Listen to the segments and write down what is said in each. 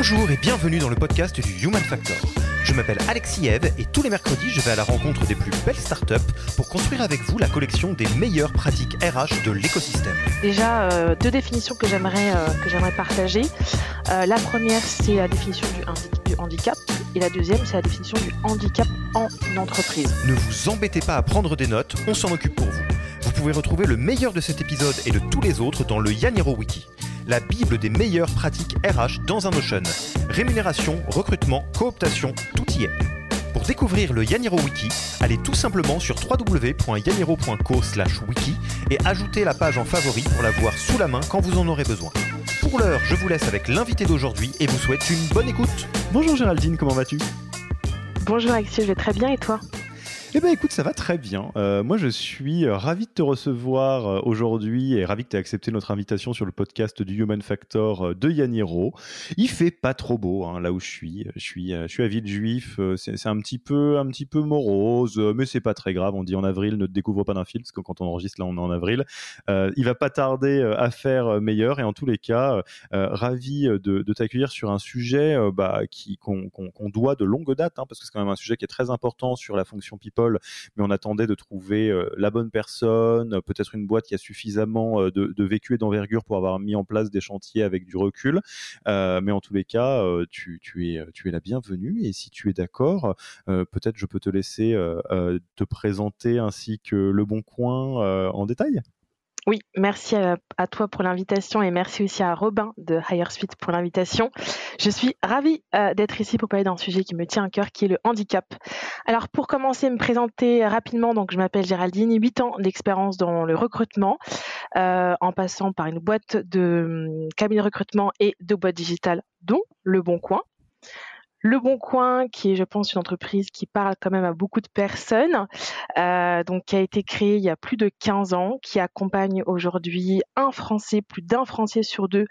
Bonjour et bienvenue dans le podcast du Human Factor. Je m'appelle Alexis Eve et tous les mercredis, je vais à la rencontre des plus belles startups pour construire avec vous la collection des meilleures pratiques RH de l'écosystème. Déjà, euh, deux définitions que j'aimerais euh, que j'aimerais partager. Euh, la première, c'est la définition du handicap et la deuxième, c'est la définition du handicap en entreprise. Ne vous embêtez pas à prendre des notes, on s'en occupe pour vous. Vous pouvez retrouver le meilleur de cet épisode et de tous les autres dans le Yaniro Wiki, la bible des meilleures pratiques RH dans un Notion. Rémunération, recrutement, cooptation, tout y est. Pour découvrir le Yaniro Wiki, allez tout simplement sur www.yaniro.co/wiki et ajoutez la page en favori pour la voir sous la main quand vous en aurez besoin. Pour l'heure, je vous laisse avec l'invité d'aujourd'hui et vous souhaite une bonne écoute. Bonjour Géraldine, comment vas-tu? Bonjour Alexis, je vais très bien et toi? Eh ben écoute, ça va très bien. Euh, moi, je suis euh, ravi de te recevoir euh, aujourd'hui et ravi que tu aies accepté notre invitation sur le podcast du Human Factor de Yaniro. Il fait pas trop beau hein, là où je suis. Je suis, je suis à Villejuif. C'est un petit peu, un petit peu morose, mais c'est pas très grave. On dit en avril, ne te découvre pas d'un film, parce que quand on enregistre là, on est en avril. Euh, il va pas tarder à faire meilleur. Et en tous les cas, ravi de, t'accueillir sur un sujet bah, qu'on doit de longue date, hein, parce que c'est quand même un sujet qui est très important sur la fonction people mais on attendait de trouver euh, la bonne personne, euh, peut-être une boîte qui a suffisamment euh, de, vécu et d'envergure pour avoir mis en place des chantiers avec du recul. Mais en tous les cas, tu, es, la bienvenue et si tu es d'accord, peut-être je peux te laisser te présenter ainsi que Le Bon Coin en détail. Oui, merci à, toi pour l'invitation et merci aussi à Robin de Higher Suite pour l'invitation. Je suis ravie euh, d'être ici pour parler d'un sujet qui me tient à cœur, qui est le handicap. Alors pour commencer, me présenter rapidement, donc je m'appelle Géraldine, 8 ans d'expérience dans le recrutement, euh, en passant par une boîte de hum, cabinet de recrutement et de boîtes digitales, dont Le Bon Coin. Le Bon Coin, qui est, je pense, une entreprise qui parle quand même à beaucoup de personnes, euh, donc qui a été créée il y a plus de 15 ans, qui accompagne aujourd'hui un Français, plus d'un Français sur deux,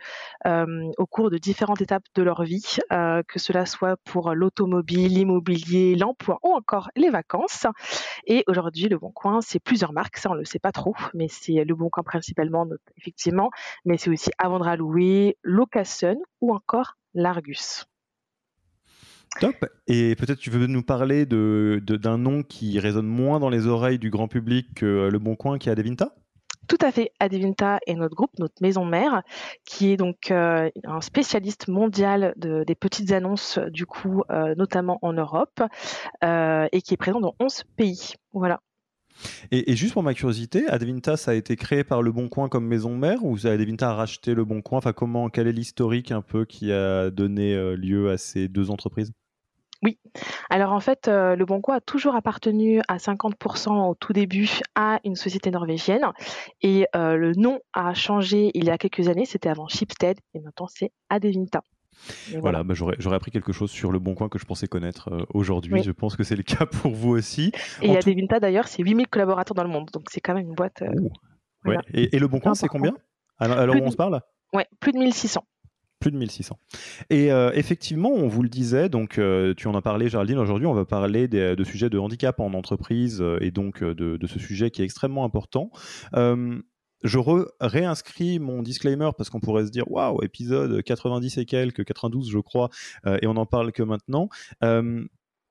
euh, au cours de différentes étapes de leur vie, euh, que cela soit pour l'automobile, l'immobilier, l'emploi ou encore les vacances. Et aujourd'hui, Le Bon Coin, c'est plusieurs marques, ça on ne le sait pas trop, mais c'est Le Bon Coin principalement, effectivement, mais c'est aussi à louer, Location ou encore L'Argus. Top. Et peut-être tu veux nous parler de, d'un nom qui résonne moins dans les oreilles du grand public que euh, Le Bon Coin qui est Adevinta? Tout à fait. Adevinta est notre groupe, notre maison mère, qui est donc euh, un spécialiste mondial de- des petites annonces, du coup, euh, notamment en Europe, et qui est présent dans 11 pays. Voilà. Et, juste pour ma curiosité, Advinta, ça a été créé par Le Bon Coin comme maison mère ou Advinta a racheté Le Bon Coin? Enfin, comment, quel est l'historique un peu qui a donné euh, lieu à ces deux entreprises? Alors en fait, euh, Le Bon Coin a toujours appartenu à 50% au tout début à une société norvégienne, et euh, le nom a changé il y a quelques années. C'était avant Schibsted, et maintenant c'est Adevinta. Voilà, bah, j'aurais, appris quelque chose sur Le Bon Coin que je pensais connaître euh, aujourd'hui. Oui. Je pense que c'est le cas pour vous aussi. Et En tout- Adevinta d'ailleurs, c'est 8000 collaborateurs dans le monde, donc c'est quand même une boîte. euh, voilà. Ouais. Et, et Le Bon Coin, c'est combien? Alors, de- on se parle? Ouais, plus de 1600. Plus de 1600. Et euh, effectivement, on vous le disait, donc euh, tu en as parlé, Géraldine. Aujourd'hui, on va parler des- de sujets de handicap en entreprise euh, et donc de, de ce sujet qui est extrêmement important. Je réinscris mon disclaimer parce qu'on pourrait se dire waouh, épisode 90 et quelques, 92 je crois, euh, et on n'en parle que maintenant. Euh,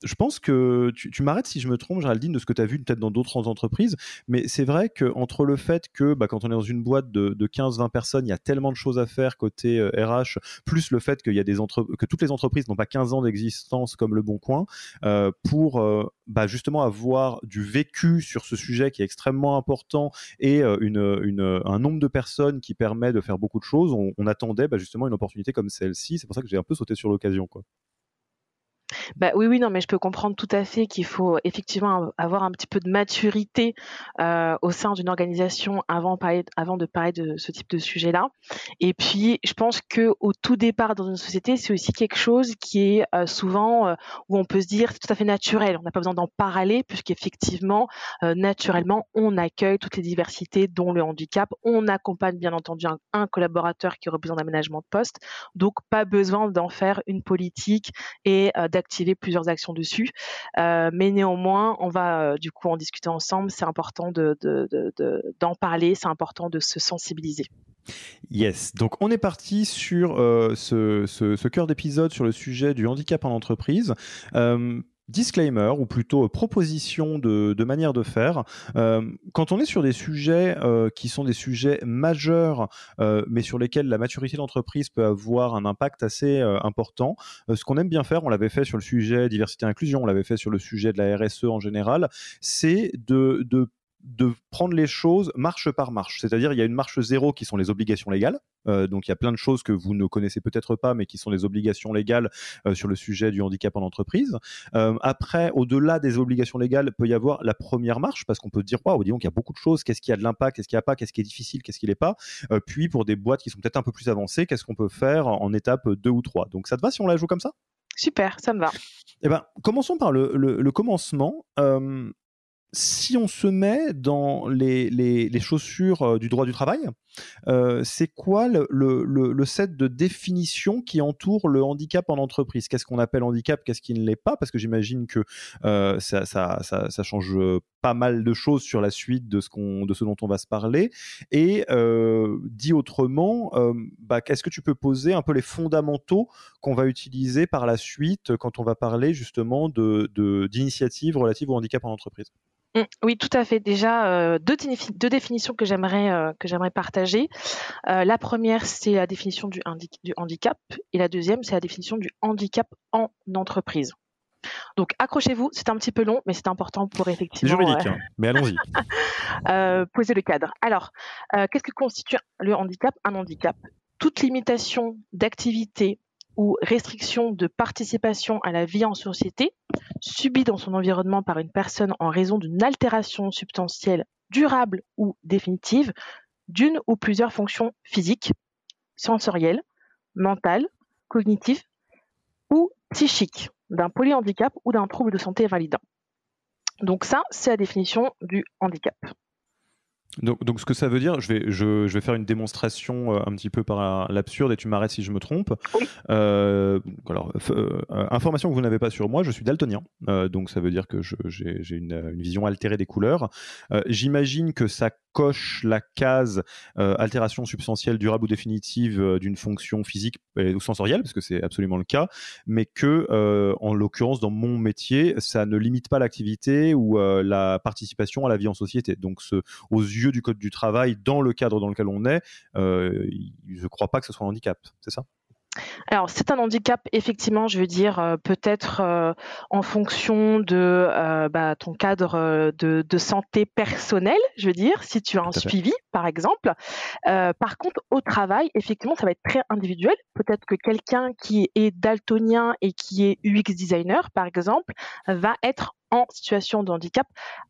je pense que tu, m'arrêtes si je me trompe, Géraldine, de ce que tu as vu peut-être dans d'autres entreprises, mais c'est vrai qu'entre le fait que bah, quand on est dans une boîte de, 15-20 personnes, il y a tellement de choses à faire côté RH, euh, plus le fait qu'il y a des que toutes les entreprises n'ont pas 15 ans d'existence comme le Bon Coin, euh, pour euh, bah, justement avoir du vécu sur ce sujet qui est extrêmement important et un nombre de personnes qui permet de faire beaucoup de choses, on, attendait bah, justement une opportunité comme celle-ci. C'est pour ça que j'ai un peu sauté sur l'occasion. quoi. Bah, oui, oui, non, mais je peux comprendre tout à fait qu'il faut effectivement avoir un petit peu de maturité euh, au sein d'une organisation avant, de parler de ce type de sujet-là. Et puis, je pense que au tout départ dans une société, c'est aussi quelque chose qui est euh, souvent euh, où on peut se dire c'est tout à fait naturel. On n'a pas besoin d'en parler puisqu'effectivement, naturellement, on accueille toutes les diversités, dont le handicap. On accompagne bien entendu un, collaborateur qui aurait besoin d'aménagement de poste. Donc, pas besoin d'en faire une politique et plusieurs actions dessus. Euh, mais néanmoins, on va euh, du coup en discuter ensemble. C'est important d'en parler, c'est important de se sensibiliser. Yes, donc on est parti sur euh, ce, cœur d'épisode sur le sujet du handicap en entreprise disclaimer ou plutôt euh, proposition de, manière de faire. Euh, quand on est sur des sujets euh, qui sont des sujets majeurs, mais sur lesquels la maturité d'entreprise peut avoir un impact assez important, ce qu'on aime bien faire, on l'avait fait sur le sujet diversité et inclusion, on l'avait fait sur le sujet de la RSE en général, c'est de, de de prendre les choses marche par marche. C'est-à-dire, il y a une marche zéro qui sont les obligations légales. Euh, donc, il y a plein de choses que vous ne connaissez peut-être pas, mais qui sont les obligations légales euh, sur le sujet du handicap en entreprise. Euh, après, au-delà des obligations légales, peut y avoir la première marche, parce qu'on peut dire, waouh, disons qu'il y a beaucoup de choses. Qu'est-ce qui a de l'impact? Qu'est-ce qui a pas? Qu'est-ce qui est difficile? Qu'est-ce qui n'est pas? Puis, pour des boîtes qui sont peut-être un peu plus avancées, qu'est-ce qu'on peut faire en étape 2 ou 3 Donc, ça te va si on la joue comme ça? Super, ça me va. Eh ben, commençons par le, le commencement si on se met dans les, chaussures euh, du droit du travail, euh, c'est quoi le, set de définition qui entoure le handicap en entreprise? Qu'est-ce qu'on appelle handicap? Qu'est-ce qui ne l'est pas? Parce que j'imagine que euh, ça, change pas mal de choses sur la suite de ce, dont on va se parler. Et dit autrement, bah, est-ce que tu peux poser un peu les fondamentaux qu'on va utiliser par la suite quand on va parler justement d'initiatives relatives au handicap en entreprise? Oui, tout à fait. Déjà, euh, deux, définitions que j'aimerais euh, que j'aimerais partager. Euh, la première, c'est la définition du, du, handicap, et la deuxième, c'est la définition du handicap en entreprise. Donc, accrochez-vous. C'est un petit peu long, mais c'est important pour effectivement. Juridique, hein, mais allons-y. poser le cadre. Alors, qu'est-ce que constitue le handicap? Un handicap. Toute limitation d'activité ou restriction de participation à la vie en société subie dans son environnement par une personne en raison d'une altération substantielle durable ou définitive d'une ou plusieurs fonctions physiques, sensorielles, mentales, cognitives ou psychiques, d'un polyhandicap ou d'un trouble de santé invalidant. Donc ça, c'est la définition du handicap. Donc, ce que ça veut dire, je vais, je, vais faire une démonstration euh, un petit peu par l'absurde et tu m'arrêtes si je me trompe. Euh, alors, euh, information que vous n'avez pas sur moi, je suis daltonien, donc ça veut dire que j'ai une, une, vision altérée des couleurs. J'imagine que ça coche la case altération substantielle durable ou définitive d'une fonction physique ou sensorielle, parce que c'est absolument le cas, mais que, en l'occurrence, dans mon métier, ça ne limite pas l'activité ou la participation à la vie en société. Donc, ce, aux yeux du code du travail dans le cadre dans lequel on est, euh, je ne crois pas que ce soit un handicap, c'est ça? Alors c'est un handicap, effectivement, je veux dire euh, peut-être euh, en fonction de bah, ton cadre de, santé personnelle, je veux dire, si tu as un suivi, par exemple. par contre, au travail, effectivement, ça va être très individuel. Peut-être que quelqu'un qui est daltonien et qui est UX designer, par exemple, va être en situation de handicap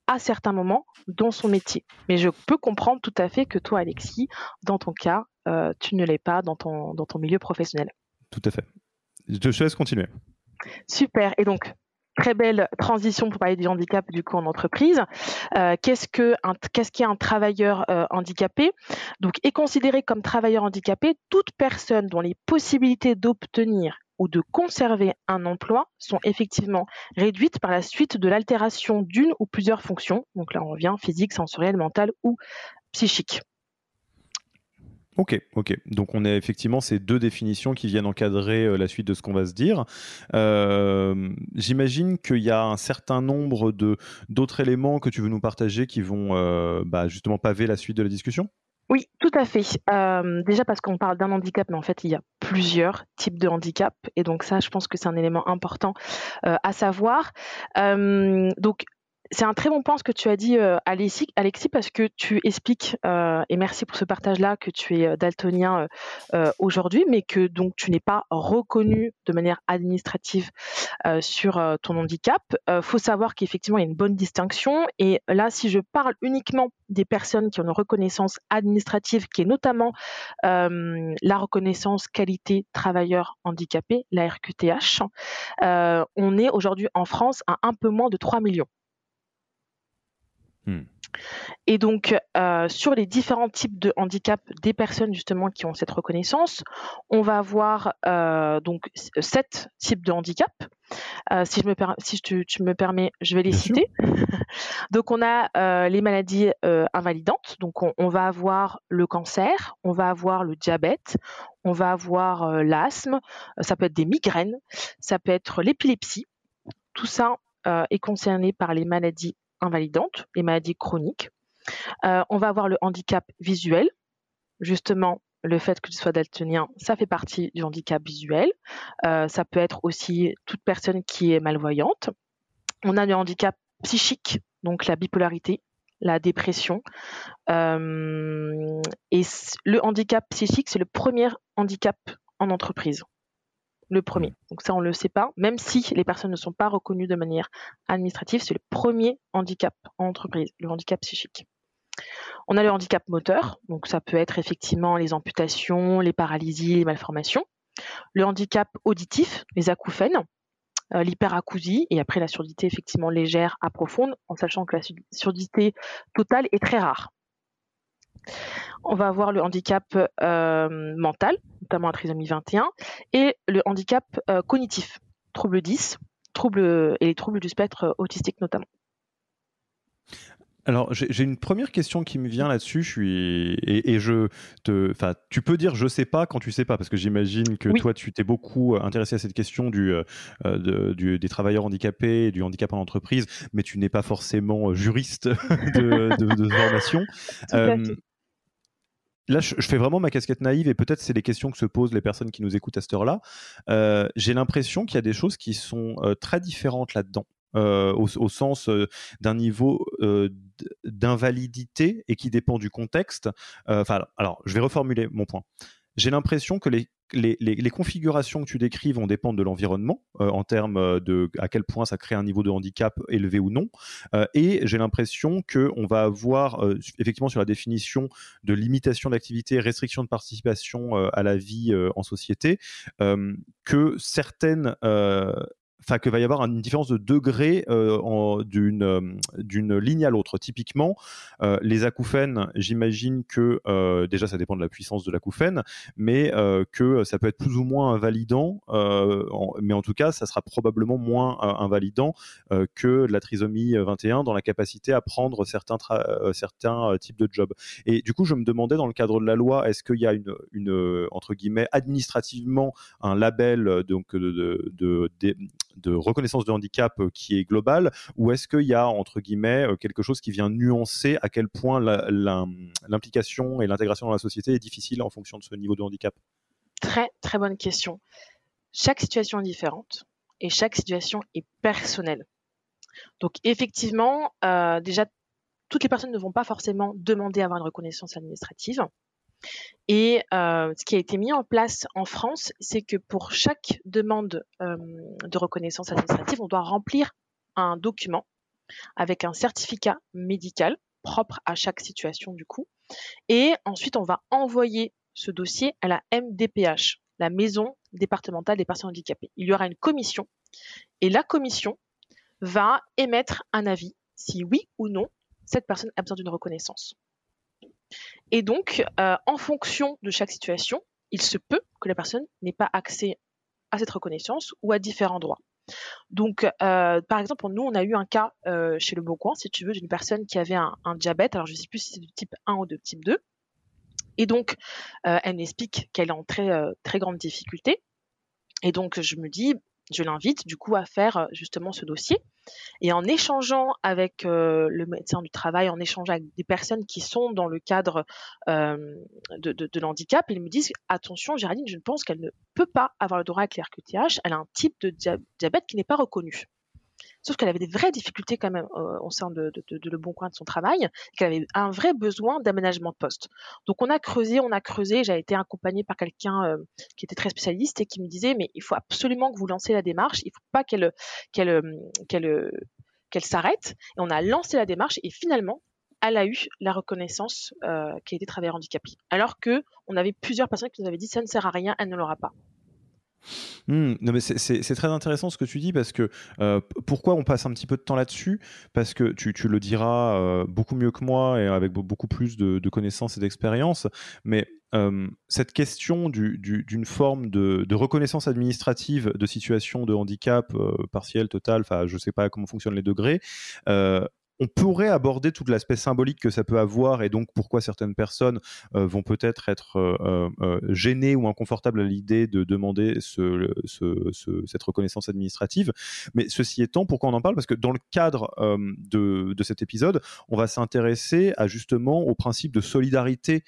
à certains moments dans son métier. Mais je peux comprendre tout à fait que toi, Alexis, dans ton cas, euh, tu ne l'es pas dans ton, dans ton milieu professionnel. Tout à fait. Je te laisse continuer. Super. Et donc, très belle transition pour parler du handicap du coup en entreprise. Euh, qu'est-ce que qu'est-ce qu'est un travailleur euh, handicapé? Donc, est considéré comme travailleur handicapé toute personne dont les possibilités d'obtenir ou de conserver un emploi sont effectivement réduites par la suite de l'altération d'une ou plusieurs fonctions. Donc là, on revient physique, sensorielle, mentale ou psychique. Ok, ok. Donc on a effectivement ces deux définitions qui viennent encadrer euh, la suite de ce qu'on va se dire. Euh, j'imagine qu'il y a un certain nombre d'autres éléments que tu veux nous partager qui vont euh, bah, justement paver la suite de la discussion? Oui, tout à fait. déjà parce qu'on parle d'un handicap, mais en fait, il y a plusieurs types de handicap. Et donc ça, je pense que c'est un élément important à savoir. donc c'est un très bon point ce que tu as dit, euh, Alexis, Alexis, parce que tu expliques, euh, et merci pour ce partage-là, que tu es euh, daltonien aujourd'hui, mais que donc tu n'es pas reconnu de manière administrative sur ton handicap. Il faut savoir qu'effectivement, il y a une bonne distinction. Et là, si je parle uniquement des personnes qui ont une reconnaissance administrative, qui est notamment la reconnaissance qualité travailleur handicapé, la RQTH, on est aujourd'hui en France à un peu moins de 3 millions. Hmm. Et donc, euh, sur les différents types de handicap des personnes justement qui ont cette reconnaissance, on va avoir euh, donc sept types de handicap. Euh, si je me si tu, me permets, je vais les citer. donc, on a les maladies invalidantes. Donc, on, on, va avoir le cancer, on va avoir le diabète, on va avoir l'asthme, ça peut être des migraines, ça peut être l'épilepsie. Tout ça est concerné par les maladies invalidantes, les maladies chroniques. Euh, on va avoir le handicap visuel. Justement, le fait que tu sois daltonien, ça fait partie du handicap visuel. Euh, ça peut être aussi toute personne qui est malvoyante. On a le handicap psychique, donc la bipolarité, la dépression. Euh, et le handicap psychique, c'est le premier handicap en entreprise le premier. Donc ça, on ne le sait pas. Même si les personnes ne sont pas reconnues de manière administrative, c'est le premier handicap en entreprise, le handicap psychique. On a le handicap moteur, donc ça peut être effectivement les amputations, les paralysies, les malformations. Le handicap auditif, les acouphènes, euh, l'hyperacousie et après la surdité effectivement légère à profonde, en sachant que la surdité totale est très rare. On va avoir le handicap euh, mental, notamment la trisomie 21, et le handicap euh, cognitif, trouble 10, troubles, et les troubles du spectre autistique notamment. Alors, j'ai une première question qui me vient là-dessus. Je suis et, je te, enfin, tu peux dire je sais pas quand tu sais pas, parce que j'imagine que toi, tu t'es beaucoup euh, intéressé à cette question du, des travailleurs handicapés, du handicap en entreprise, mais tu n'es pas forcément juriste de, formation. Là, je, fais vraiment ma casquette naïve et peut-être c'est les questions que se posent les personnes qui nous écoutent à cette heure-là. Euh, j'ai l'impression qu'il y a des choses qui sont euh, très différentes là-dedans. Euh, au, sens d'un niveau d'invalidité et qui dépend du contexte. Enfin, alors, je vais reformuler mon point. J'ai l'impression que les les, configurations que tu décris vont dépendre de l'environnement euh, en termes euh, de à quel point ça crée un niveau de handicap élevé ou non. Euh, et j'ai l'impression qu'on va avoir effectivement sur la définition de limitation d'activité, restriction de participation à la vie en société, que certaines enfin que va y avoir une différence de degré euh, d'une euh, d'une ligne à l'autre. Typiquement, euh, les acouphènes, j'imagine que déjà ça dépend de la puissance de l'acouphène, mais que ça peut être plus ou moins invalidant, mais en tout cas ça sera probablement moins invalidant que la trisomie 21 dans la capacité à prendre certains certains types de jobs. Et du coup, je me demandais dans le cadre de la loi, est-ce qu'il y a une, une entre guillemets administrativement un label donc de, de, de de reconnaissance de handicap euh, qui est global ou est-ce qu'il y a, entre guillemets, euh, quelque chose qui vient nuancer à quel point l'implication et l'intégration dans la société est difficile en fonction de ce niveau de handicap? Très, très bonne question. Chaque situation est différente et chaque situation est personnelle. Donc effectivement, euh, déjà, toutes les personnes ne vont pas forcément demander à avoir une reconnaissance administrative. Et euh, ce qui a été mis en place en France, c'est que pour chaque demande euh, de reconnaissance administrative, on doit remplir un document avec un certificat médical propre à chaque situation du coup. Et ensuite, on va envoyer ce dossier à la MDPH, la Maison départementale des personnes handicapées. Il y aura une commission et la commission va émettre un avis si oui ou non cette personne a besoin d'une reconnaissance. Et donc, euh, en fonction de chaque situation, il se peut que la personne n'ait pas accès à cette reconnaissance ou à différents droits. Donc, euh, par exemple, nous, on a eu un cas euh, chez Le Bon Coin, si tu veux, d'une personne qui avait un, diabète. Alors, je ne sais plus si c'est du type 1 ou de type 2. Et donc, elle m'explique qu'elle est en très, très grande difficulté. Et donc, je me dis, je l'invite du coup à faire justement ce dossier. Et en échangeant avec le médecin du travail, en échangeant avec des personnes qui sont dans le cadre de, de, l'handicap, ils me disent attention, Géraldine, je ne pense qu'elle ne peut pas avoir le droit à l'RQTH. Elle a un type de diabète qui n'est pas reconnu. Sauf qu'elle avait des vraies difficultés quand même euh, au sein de, Le Bon Coin de son travail, qu'elle avait un vrai besoin d'aménagement de poste. Donc on a creusé, on a creusé. J'ai été accompagnée par quelqu'un euh, qui était très spécialiste et qui me disait mais il faut absolument que vous lancez la démarche. Il ne faut pas euh, qu'elle s'arrête. Et on a lancé la démarche et finalement elle a eu la reconnaissance euh, qui a été travailleur handicapé. Alors que on avait plusieurs personnes qui nous avaient dit ça ne sert à rien, elle ne l'aura pas. Mmh, non mais c'est très intéressant ce que tu dis parce que euh, pourquoi on passe un petit peu de temps là-dessus? Parce que tu, le diras euh, beaucoup mieux que moi et avec beaucoup plus de, connaissances et d'expérience, mais euh, cette question d'une du, forme de, reconnaissance administrative de situation de handicap partiel, total, enfin je ne sais pas comment fonctionnent les degrés, on pourrait aborder tout l'aspect symbolique que ça peut avoir et donc pourquoi certaines personnes euh, vont peut-être être, euh, euh, gênées ou inconfortables à l'idée de demander cette reconnaissance administrative. Mais ceci étant, pourquoi on en parle? Parce que dans le cadre de, cet épisode, on va s'intéresser à justement au principe de solidarité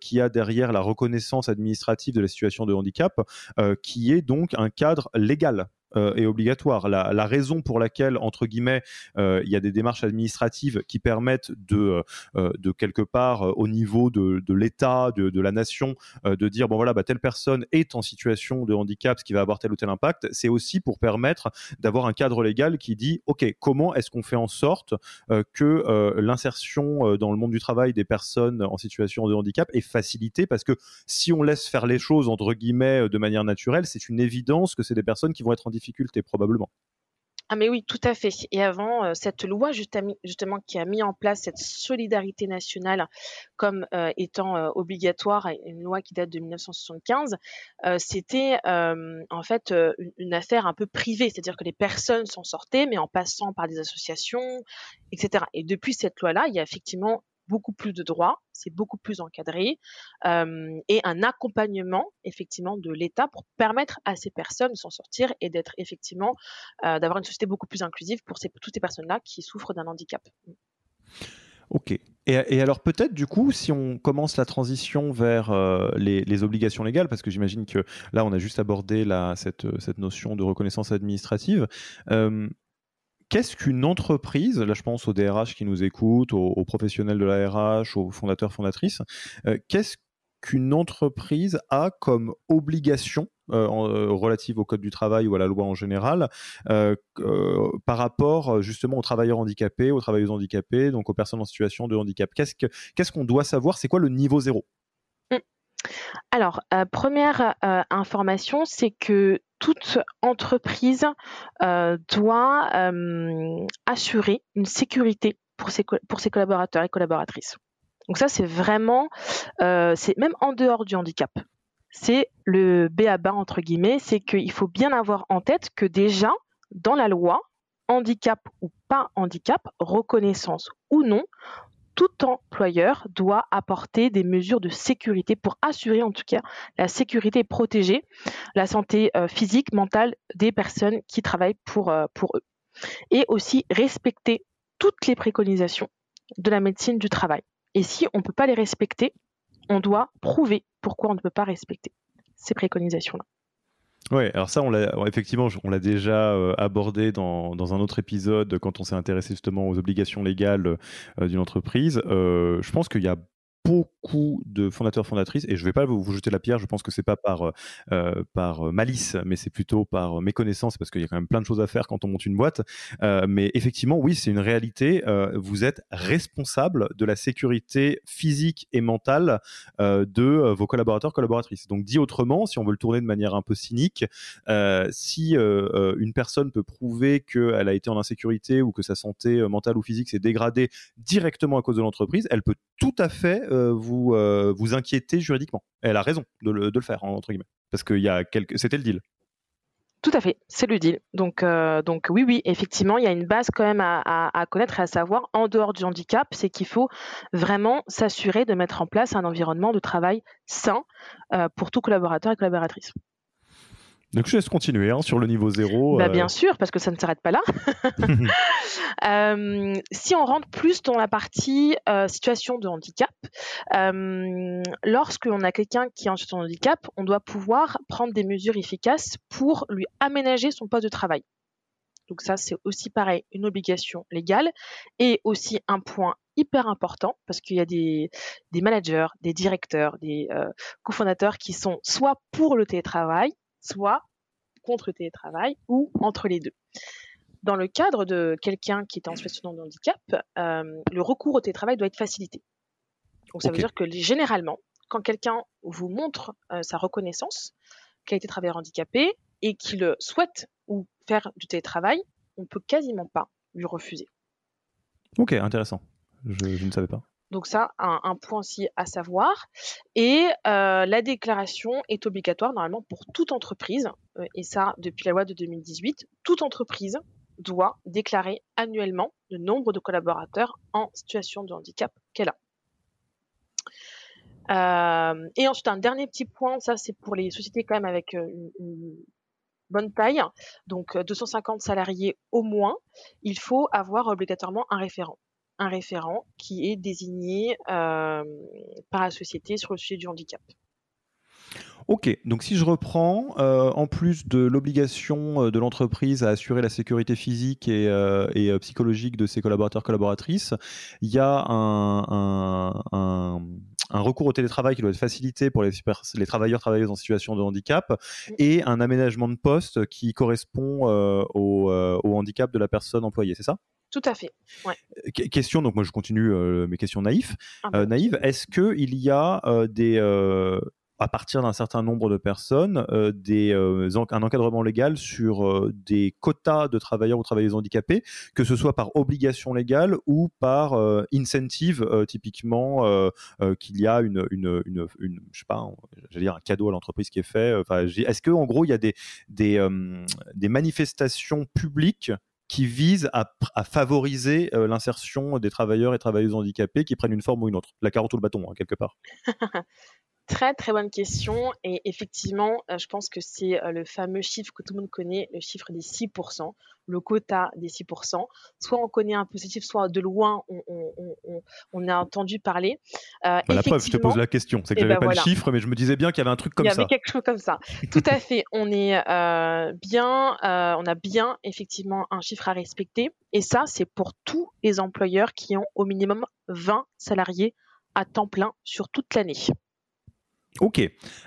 qui a derrière la reconnaissance administrative de la situation de handicap, qui est donc un cadre légal euh, est obligatoire. La, raison pour laquelle, entre guillemets, euh, il y a des démarches administratives qui permettent de, euh, de quelque part, au niveau de, l'État, de, la nation, de dire, bon voilà, bah, telle personne est en situation de handicap, ce qui va avoir tel ou tel impact, c'est aussi pour permettre d'avoir un cadre légal qui dit, OK, comment est-ce qu'on fait en sorte que l'insertion dans le monde du travail des personnes en situation de handicap est facilitée? Parce que si on laisse faire les choses, entre guillemets, de manière naturelle, c'est une évidence que c'est des personnes qui vont être en difficulté difficulté probablement. Ah mais oui, tout à fait. Et avant, euh, cette loi justement qui a mis en place cette solidarité nationale comme euh, étant euh, obligatoire, une loi qui date de 1975, c'était en fait une, affaire un peu privée, c'est-à-dire que les personnes s'en sortaient, mais en passant par des associations, etc. Et depuis cette loi-là, il y a effectivement beaucoup plus de droits, c'est beaucoup plus encadré, euh, et un accompagnement effectivement de l'État pour permettre à ces personnes de s'en sortir et d'être effectivement, euh, d'avoir une société beaucoup plus inclusive pour toutes ces personnes-là qui souffrent d'un handicap. Ok. Et, alors peut-être du coup, si on commence la transition vers euh, les, obligations légales, parce que j'imagine que là on a juste abordé cette, notion de reconnaissance administrative, Qu'est-ce qu'une entreprise, là je pense aux DRH qui nous écoutent, aux, professionnels de la RH, aux fondateurs, fondatrices, euh, qu'est-ce qu'une entreprise a comme obligation euh, euh, relative au code du travail ou à la loi en général par rapport justement aux travailleurs handicapés, aux travailleuses handicapées, donc aux personnes en situation de handicap? Qu'est-ce qu'on doit savoir? C'est quoi le niveau zéro? Alors, première information, c'est que toute entreprise euh, doit euh, assurer une sécurité pour ses, pour ses collaborateurs et collaboratrices. Donc ça, c'est vraiment, euh, c'est même en dehors du handicap. C'est le B à bas, entre guillemets, c'est qu'il faut bien avoir en tête que déjà, dans la loi, handicap ou pas handicap, reconnaissance ou non, tout employeur doit apporter des mesures de sécurité pour assurer en tout cas la sécurité et protéger la santé euh, physique, mentale des personnes qui travaillent pour, euh, pour eux. Et aussi respecter toutes les préconisations de la médecine du travail. Et si on ne peut pas les respecter, on doit prouver pourquoi on ne peut pas respecter ces préconisations-là. Oui, alors ça, on l'a effectivement, on l'a déjà euh, abordé dans, dans, un autre épisode quand on s'est intéressé justement aux obligations légales euh, d'une entreprise. Euh, je pense qu'il y a beaucoup de fondateurs fondatrices et je ne vais pas vous, jeter la pierre je pense que c'est pas par euh, euh, par euh, malice mais c'est plutôt par méconnaissance parce qu'il y a quand même plein de choses à faire quand on monte une boîte. Mais effectivement oui c'est une réalité vous êtes responsable de la sécurité physique et mentale de vos collaborateurs collaboratrices. Donc dit autrement si on veut le tourner de manière un peu cynique si une personne peut prouver qu'elle a été en insécurité ou que sa santé mentale ou physique s'est dégradée directement à cause de l'entreprise elle peut tout à fait euh, vous, euh, vous inquiéter juridiquement. Elle a raison de le, faire, entre guillemets. Parce quelques... c'était le deal. Tout à fait, c'est le deal. Donc, euh, donc oui, oui, effectivement, il y a une base quand même à, connaître et à savoir en dehors du handicap, c'est qu'il faut vraiment s'assurer de mettre en place un environnement de travail sain pour tout collaborateur et collaboratrice. Donc je laisse continuer hein, sur le niveau zéro. Bah, Bien euh. sûr, parce que ça ne s'arrête pas là. Euh, si on rentre plus dans la partie euh, situation de handicap, lorsque l'on a quelqu'un qui est en situation de handicap, on doit pouvoir prendre des mesures efficaces pour lui aménager son poste de travail. Donc ça, c'est aussi pareil, une obligation légale et aussi un point hyper important parce qu'il y a des, des, managers, des directeurs, des cofondateurs qui sont soit pour le télétravail, soit contre le télétravail ou entre les deux. Dans le cadre de quelqu'un qui est en situation de handicap, euh, le recours au télétravail doit être facilité. Donc ça veut dire que généralement, quand quelqu'un vous montre euh, sa reconnaissance qu'il a été travailleur handicapé et qu'il souhaite ou faire du télétravail, on peut quasiment pas lui refuser. Ok, intéressant. je ne savais pas. Donc ça, un, point aussi à savoir. Et euh, la déclaration est obligatoire normalement pour toute entreprise. Euh, et ça, depuis la loi de 2018, toute entreprise doit déclarer annuellement le nombre de collaborateurs en situation de handicap qu'elle a. Euh, et ensuite, un dernier petit point, ça c'est pour les sociétés quand même avec une bonne taille, donc 250 salariés au moins, il faut avoir obligatoirement un référent un référent qui est désigné euh, par la société sur le sujet du handicap. Ok, donc si je reprends, euh, en plus de l'obligation euh, de l'entreprise à assurer la sécurité physique et, psychologique de ses collaborateurs collaboratrices, il y a un, recours au télétravail qui doit être facilité pour les, les travailleurs travailleuses en situation de handicap et un aménagement de poste qui correspond au handicap de la personne employée, c'est ça? Tout à fait. Question, donc moi je continue euh, mes questions naïves. Ah bah. euh, est-ce qu'il y a euh, des, à partir d'un certain nombre de personnes, des, un encadrement légal sur des quotas de travailleurs ou travailleuses handicapés, que ce soit par obligation légale ou par incentive, typiquement qu'il y a une, une, une, sais pas, j'allais dire un cadeau à l'entreprise qui est fait. Est-ce que en gros il y a des, manifestations publiques qui vise à, favoriser euh, l'insertion des travailleurs et travailleuses handicapés qui prennent une forme ou une autre? La carotte ou le bâton, hein, quelque part. Très très bonne question et effectivement, euh, je pense que c'est euh, le fameux chiffre que tout le monde connaît, le chiffre des 6%, le quota des 6%. Soit on connaît un positif, soit de loin on, a entendu parler. Euh, bah, la preuve, je te pose la question, c'est que eh j'avais n'avais ben pas le chiffre, mais je me disais bien qu'il y avait un truc comme ça. Il y avait quelque chose comme ça. Tout à fait. On est bien, on a bien effectivement un chiffre à respecter et ça c'est pour tous les employeurs qui ont au minimum 20 salariés à temps plein sur toute l'année. Ok.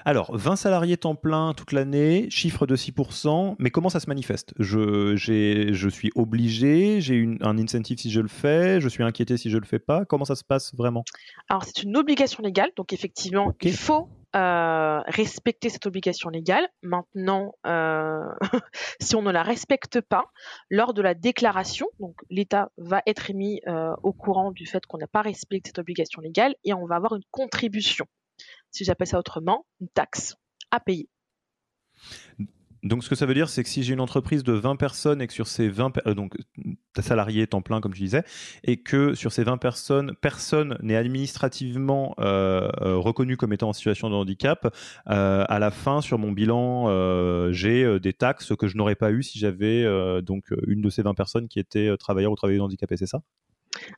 Alors, 20 salariés temps plein toute l'année, chiffre de 6%, mais comment ça se manifeste? Je, je suis obligé, j'ai un incentive si je le fais, je suis inquiété si je le fais pas. Comment ça se passe vraiment? Alors, c'est une obligation légale, donc effectivement, il faut euh, respecter cette obligation légale. Maintenant, euh, si on ne la respecte pas, lors de la déclaration, donc l'État va être mis euh, au courant du fait qu'on n'a pas respecté cette obligation légale et on va avoir une contribution si j'appelle ça autrement, une taxe à payer. Donc, ce que ça veut dire, c'est que si j'ai une entreprise de 20 personnes et que sur ces 20 euh, donc ta temps plein, comme tu disais, et que sur ces 20 personnes, personne n'est administrativement euh, euh, reconnu comme étant en situation de handicap, à la fin, sur mon bilan, j'ai des taxes que je n'aurais pas eu si j'avais donc une de ces 20 personnes qui était travailleur ou travailleuse handicapée, c'est ça?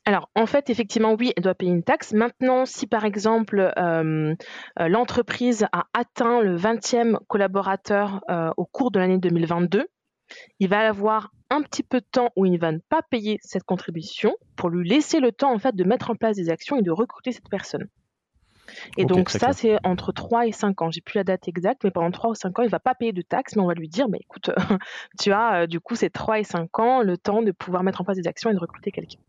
Alors, en fait, effectivement, oui, elle doit payer une taxe. Maintenant, si par exemple euh, euh, l'entreprise a atteint le 20e collaborateur euh, au cours de l'année 2022, il va avoir un petit peu de temps où il ne va ne pas payer cette contribution pour lui laisser le temps en fait de mettre en place des actions et de recruter cette personne. Et donc ça, c'est entre 3 et 5 ans. J'ai plus la date exacte, mais pendant 3 ou 5 ans, il ne va pas payer de taxes, mais on va lui dire, mais écoute, tu as du coup ces 3 et 5 ans le temps de pouvoir mettre en place des actions et de recruter quelqu'un.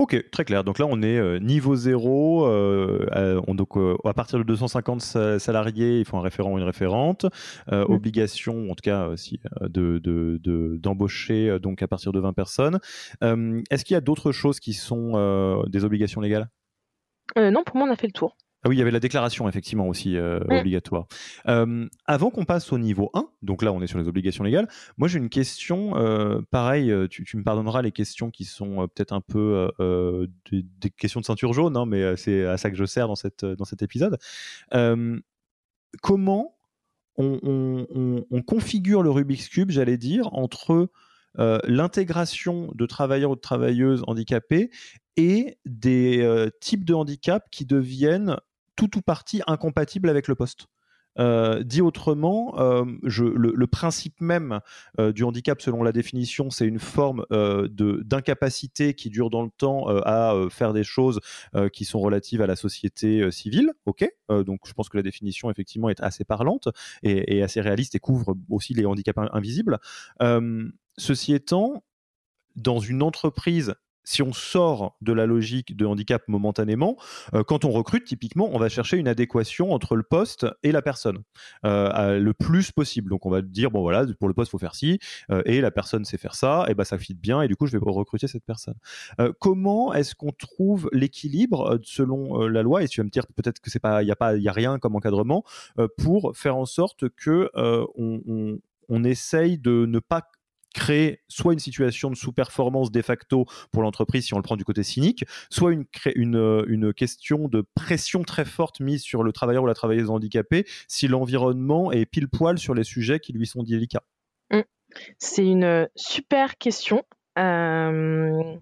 Ok, très clair. Donc là, on est euh, niveau zéro. Euh, on, donc, euh, à partir de 250 salariés, il faut un référent ou une référente. Obligation, en tout cas, si, de, d'embaucher donc à partir de 20 personnes. Est-ce qu'il y a d'autres choses qui sont des obligations légales? Non, pour moi, on a fait le tour. Ah oui, il y avait la déclaration effectivement aussi euh, obligatoire. Euh, avant qu'on passe au niveau 1, donc là on est sur les obligations légales, moi j'ai une question, euh, pareil, tu, me pardonneras les questions qui sont peut-être un peu des, questions de ceinture jaune, hein, mais c'est à ça que je sers dans, cette, dans cet épisode. comment on, on, configure le Rubik's Cube, j'allais dire, entre l'intégration de travailleurs ou de travailleuses handicapés et des types de handicap qui deviennent tout ou partie incompatible avec le poste. Euh, dit autrement, euh, le, principe même euh, du handicap, selon la définition, c'est une forme d'incapacité qui dure dans le temps à faire des choses qui sont relatives à la société civile. Ok, donc je pense que la définition effectivement est assez parlante et, et assez réaliste et couvre aussi les handicaps invisibles. ceci étant, dans une entreprise si on sort de la logique de handicap momentanément, euh, quand on recrute, typiquement, on va chercher une adéquation entre le poste et la personne, euh, le plus possible. Donc on va dire, bon voilà, pour le poste, il faut faire ci, euh, et la personne sait faire ça, et ben ça fit bien, et du coup, je vais recruter cette personne. comment est-ce qu'on trouve l'équilibre selon la loi Et tu vas me dire peut-être que pas, il y a a rien comme encadrement pour faire en sorte que on, on essaye de ne pas créer soit une situation de sous-performance de facto pour l'entreprise si on le prend du côté cynique, soit une, euh, une, question de pression très forte mise sur le travailleur ou la travailleuse handicapée si l'environnement est pile poil sur les sujets qui lui sont délicats. Mmh. C'est une super question. Euh,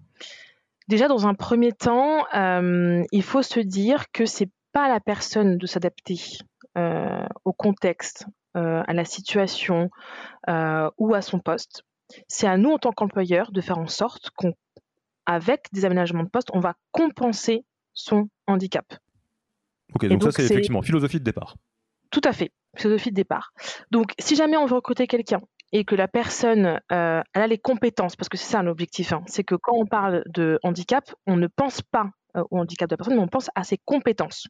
déjà, dans un premier temps, euh, il faut se dire que c'est pas la personne de s'adapter au contexte, à la situation ou à son poste c'est à nous en tant qu'employeur de faire en sorte qu'avec des aménagements de poste, on va compenser son handicap. Ok, donc, ça c'est effectivement philosophie de départ. Tout à fait, philosophie de départ. Donc si jamais on veut recruter quelqu'un et que la personne euh, a les compétences, parce que c'est ça l'objectif, hein, c'est que quand on parle de handicap, on ne pense pas euh, au handicap de la personne, mais on pense à ses compétences.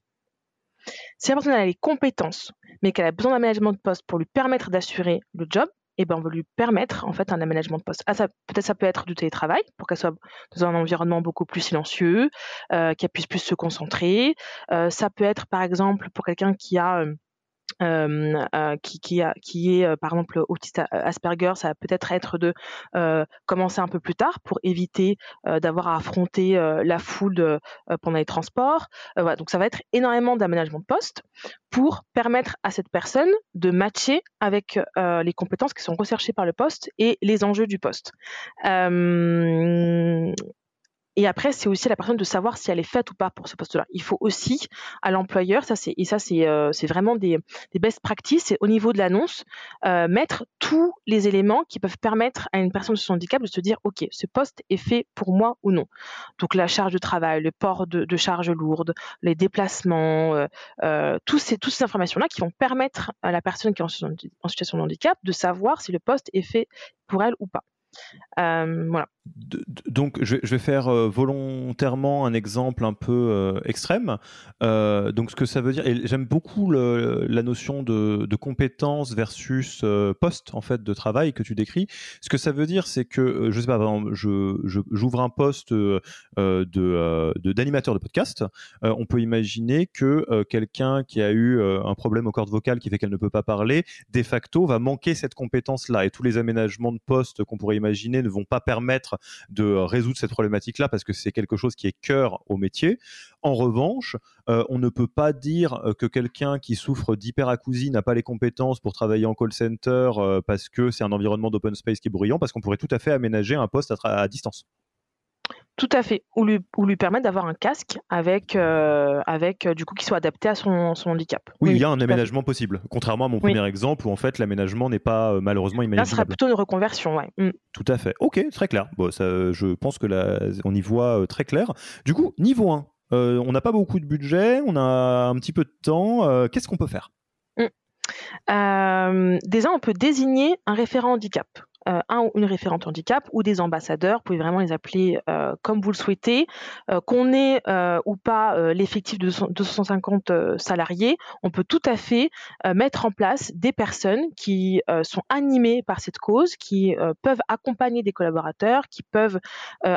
Si la personne a les compétences, mais qu'elle a besoin d'aménagement de poste pour lui permettre d'assurer le job, et ben on veut lui permettre en fait un aménagement de poste. Ah, peut-être ça peut être du télétravail pour qu'elle soit dans un environnement beaucoup plus silencieux, euh, qu'elle puisse plus se concentrer. Euh, ça peut être par exemple pour quelqu'un qui a euh, qui, qui, a, qui, est euh, par exemple autiste Asperger, ça va peut-être être de commencer un peu plus tard pour éviter d'avoir à affronter la foule pendant les transports. Voilà, donc ça va être énormément d'aménagement de poste pour permettre à cette personne de matcher avec les compétences qui sont recherchées par le poste et les enjeux du poste. Et après, c'est aussi à la personne de savoir si elle est faite ou pas pour ce poste-là. Il faut aussi à l'employeur, ça c'est et ça c'est euh, vraiment des, best practices, c'est au niveau de l'annonce euh, mettre tous les éléments qui peuvent permettre à une personne de son handicap de se dire ok, ce poste est fait pour moi ou non. Donc la charge de travail, le port de, charges lourdes, les déplacements, euh, toutes ces informations-là qui vont permettre à la personne qui est en situation de handicap de savoir si le poste est fait pour elle ou pas. voilà donc, je vais, faire euh, volontairement un exemple un peu euh, extrême. Euh, donc, ce que ça veut dire, et j'aime beaucoup la notion de, compétence versus poste en fait de travail que tu décris. Ce que ça veut dire, c'est que je sais pas, j'ouvre un poste de d'animateur de, podcast. on peut imaginer que quelqu'un qui a eu un problème aux cordes vocales qui fait qu'elle ne peut pas parler, de facto, va manquer cette compétence-là, et tous les aménagements de poste qu'on pourrait imaginer ne vont pas permettre de résoudre cette problématique-là parce que c'est quelque chose qui est cœur au métier. En revanche, euh, on ne peut pas dire euh, que quelqu'un qui souffre d'hyperacousie n'a pas les compétences pour travailler en call center euh, parce que c'est un environnement d'open space qui est bruyant, parce qu'on pourrait tout à fait aménager un poste à distance. Tout à fait. Ou lui, ou lui permettre d'avoir un casque avec, euh, avec euh, du coup, qui soit adapté à son, son handicap. Oui, il y a un aménagement possible. Contrairement à mon premier exemple où en fait l'aménagement n'est pas euh, malheureusement imaginable. Là, ce sera plutôt une reconversion, ouais. Mm. Tout à fait. Ok, très clair. Bon, ça, je pense que là, on y voit très clair. Du coup, niveau 1, on n'a pas beaucoup de budget, on a un petit peu de temps. Qu'est-ce qu'on peut faire? Mm. Déjà, on peut désigner un référent handicap. Un ou une référente handicap ou des ambassadeurs, vous pouvez vraiment les appeler comme vous le souhaitez, qu'on ait ou pas l'effectif de 250 salariés, on peut tout à fait mettre en place des personnes qui sont animées par cette cause, qui peuvent accompagner des collaborateurs, qui peuvent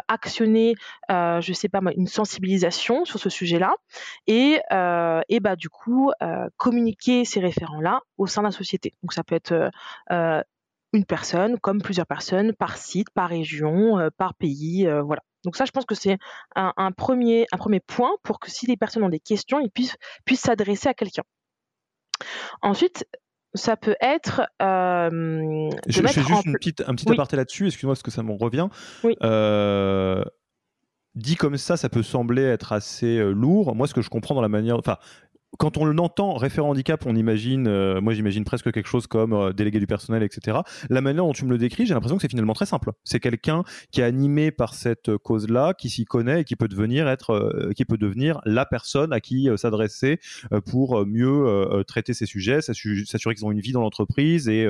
actionner, je ne sais pas une sensibilisation sur ce sujet-là, et, et bah du coup communiquer ces référents-là au sein de la société. Donc ça peut être une personne, comme plusieurs personnes, par site, par région, par pays, voilà. Donc ça, je pense que c'est un, premier, un premier point pour que si les personnes ont des questions, ils puissent puissent s'adresser à quelqu'un. Ensuite, ça peut être. je, fais juste une petite, un petit aparté là-dessus, excuse-moi parce que ça m'en revient. Oui. dit comme ça, ça peut sembler être assez lourd. Moi, ce que je comprends dans la manière. Enfin, quand on l'entend référent handicap, on imagine, euh, moi j'imagine presque quelque chose comme euh, délégué du personnel, etc. La manière dont tu me le décris, j'ai l'impression que c'est finalement très simple. C'est quelqu'un qui est animé par cette cause-là, qui s'y connaît et qui peut devenir être, euh, qui peut devenir la personne à qui s'adresser pour mieux traiter ces sujets, s'assurer qu'ils ont une vie dans l'entreprise et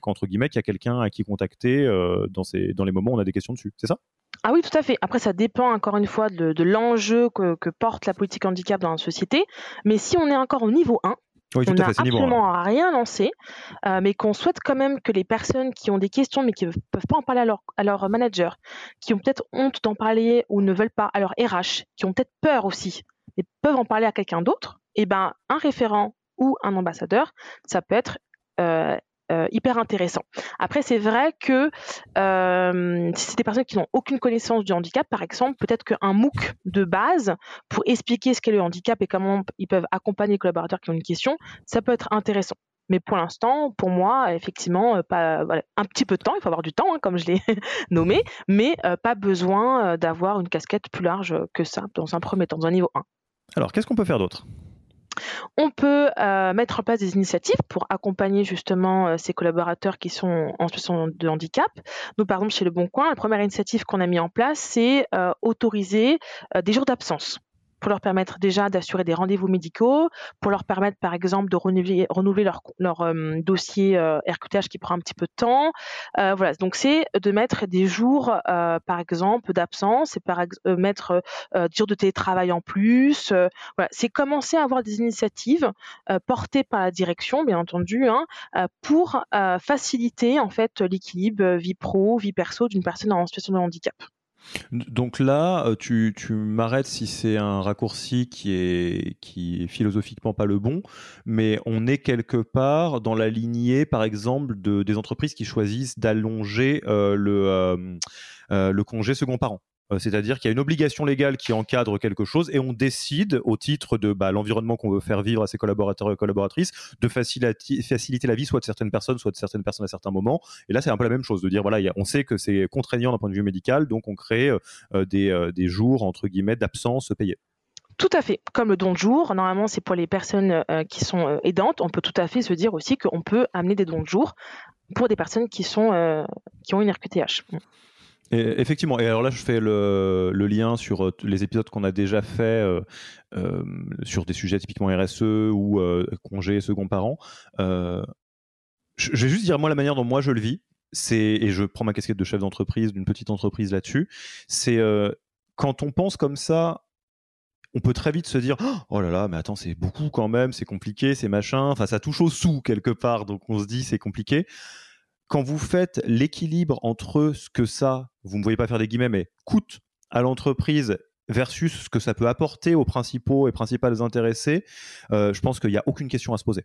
qu'entre guillemets qu'il y a quelqu'un à qui contacter dans, ces, dans les moments où on a des questions dessus. C'est ça? Ah oui, tout à fait. Après, ça dépend encore une fois de, l'enjeu que, porte la politique handicap dans la société. Mais si on est encore au niveau 1, on n'a absolument rien lancé, euh, mais qu'on souhaite quand même que les personnes qui ont des questions mais qui ne peuvent pas en parler à leur, à leur manager, qui ont peut-être honte d'en parler ou ne veulent pas, à leur RH, qui ont peut-être peur aussi, et peuvent en parler à quelqu'un d'autre, et eh ben un référent ou un ambassadeur, ça peut être euh, euh, hyper intéressant. Après, c'est vrai que euh, si c'est des personnes qui n'ont aucune connaissance du handicap, par exemple, peut-être qu'un MOOC de base pour expliquer ce qu'est le handicap et comment ils peuvent accompagner les collaborateurs qui ont une question, ça peut être intéressant. Mais pour l'instant, pour moi, effectivement, euh, pas, un petit peu de temps, il faut avoir du temps, hein, comme je l'ai nommé, mais pas besoin d'avoir une casquette plus large que ça dans un premier temps, dans un niveau 1. Alors, qu'est-ce qu'on peut faire d'autre? On peut euh, mettre en place des initiatives pour accompagner justement euh, ces collaborateurs qui sont en situation de handicap. Nous, par exemple, chez Le Bon Coin, la première initiative qu'on a mis en place, c'est euh, autoriser des jours d'absence pour leur permettre déjà d'assurer des rendez-vous médicaux, pour leur permettre par exemple de renouveler, leur, euh, dossier euh, RQTH qui prend un petit peu de temps. Euh, voilà, donc c'est de mettre des jours par exemple d'absence et par mettre des jours de télétravail en plus. voilà, c'est commencer à avoir des initiatives portées par la direction, bien entendu, hein, pour faciliter en fait l'équilibre vie pro, vie perso d'une personne en situation de handicap. Donc là, euh, tu, m'arrêtes si c'est un raccourci qui est, qui est philosophiquement pas le bon, mais on est quelque part dans la lignée, par exemple, de, des entreprises qui choisissent d'allonger euh, le, euh, le congé second parent. Euh, c'est-à-dire qu'il y a une obligation légale qui encadre quelque chose et on décide, au titre de bah, l'environnement qu'on veut faire vivre à ses collaborateurs et collaboratrices, de faciliter, la vie soit de certaines personnes, soit de certaines personnes à certains moments. Et là, c'est un peu la même chose, de dire voilà, on sait que c'est contraignant d'un point de vue médical, donc on crée euh, euh, des, jours entre guillemets d'absence payée. Tout à fait. Comme le don de jour, normalement c'est pour les personnes qui sont aidantes, on peut tout à fait se dire aussi qu'on peut amener des dons de jour pour des personnes qui, sont, qui ont une RQTH effectivement, et alors là je fais le, lien sur euh, les épisodes qu'on a déjà fait euh, euh, sur des sujets typiquement RSE ou congés second parent. je vais juste dire moi la manière dont moi je le vis, c'est et je prends ma casquette de chef d'entreprise d'une petite entreprise là-dessus, c'est quand on pense comme ça, on peut très vite se dire oh là là mais attends c'est beaucoup quand même c'est compliqué c'est machin enfin ça touche au sous quelque part donc on se dit c'est compliqué quand vous faites l'équilibre entre ce que ça, vous ne voyez pas faire des guillemets, mais coûte à l'entreprise versus ce que ça peut apporter aux principaux et principales intéressés, euh, je pense qu'il n'y a aucune question à se poser.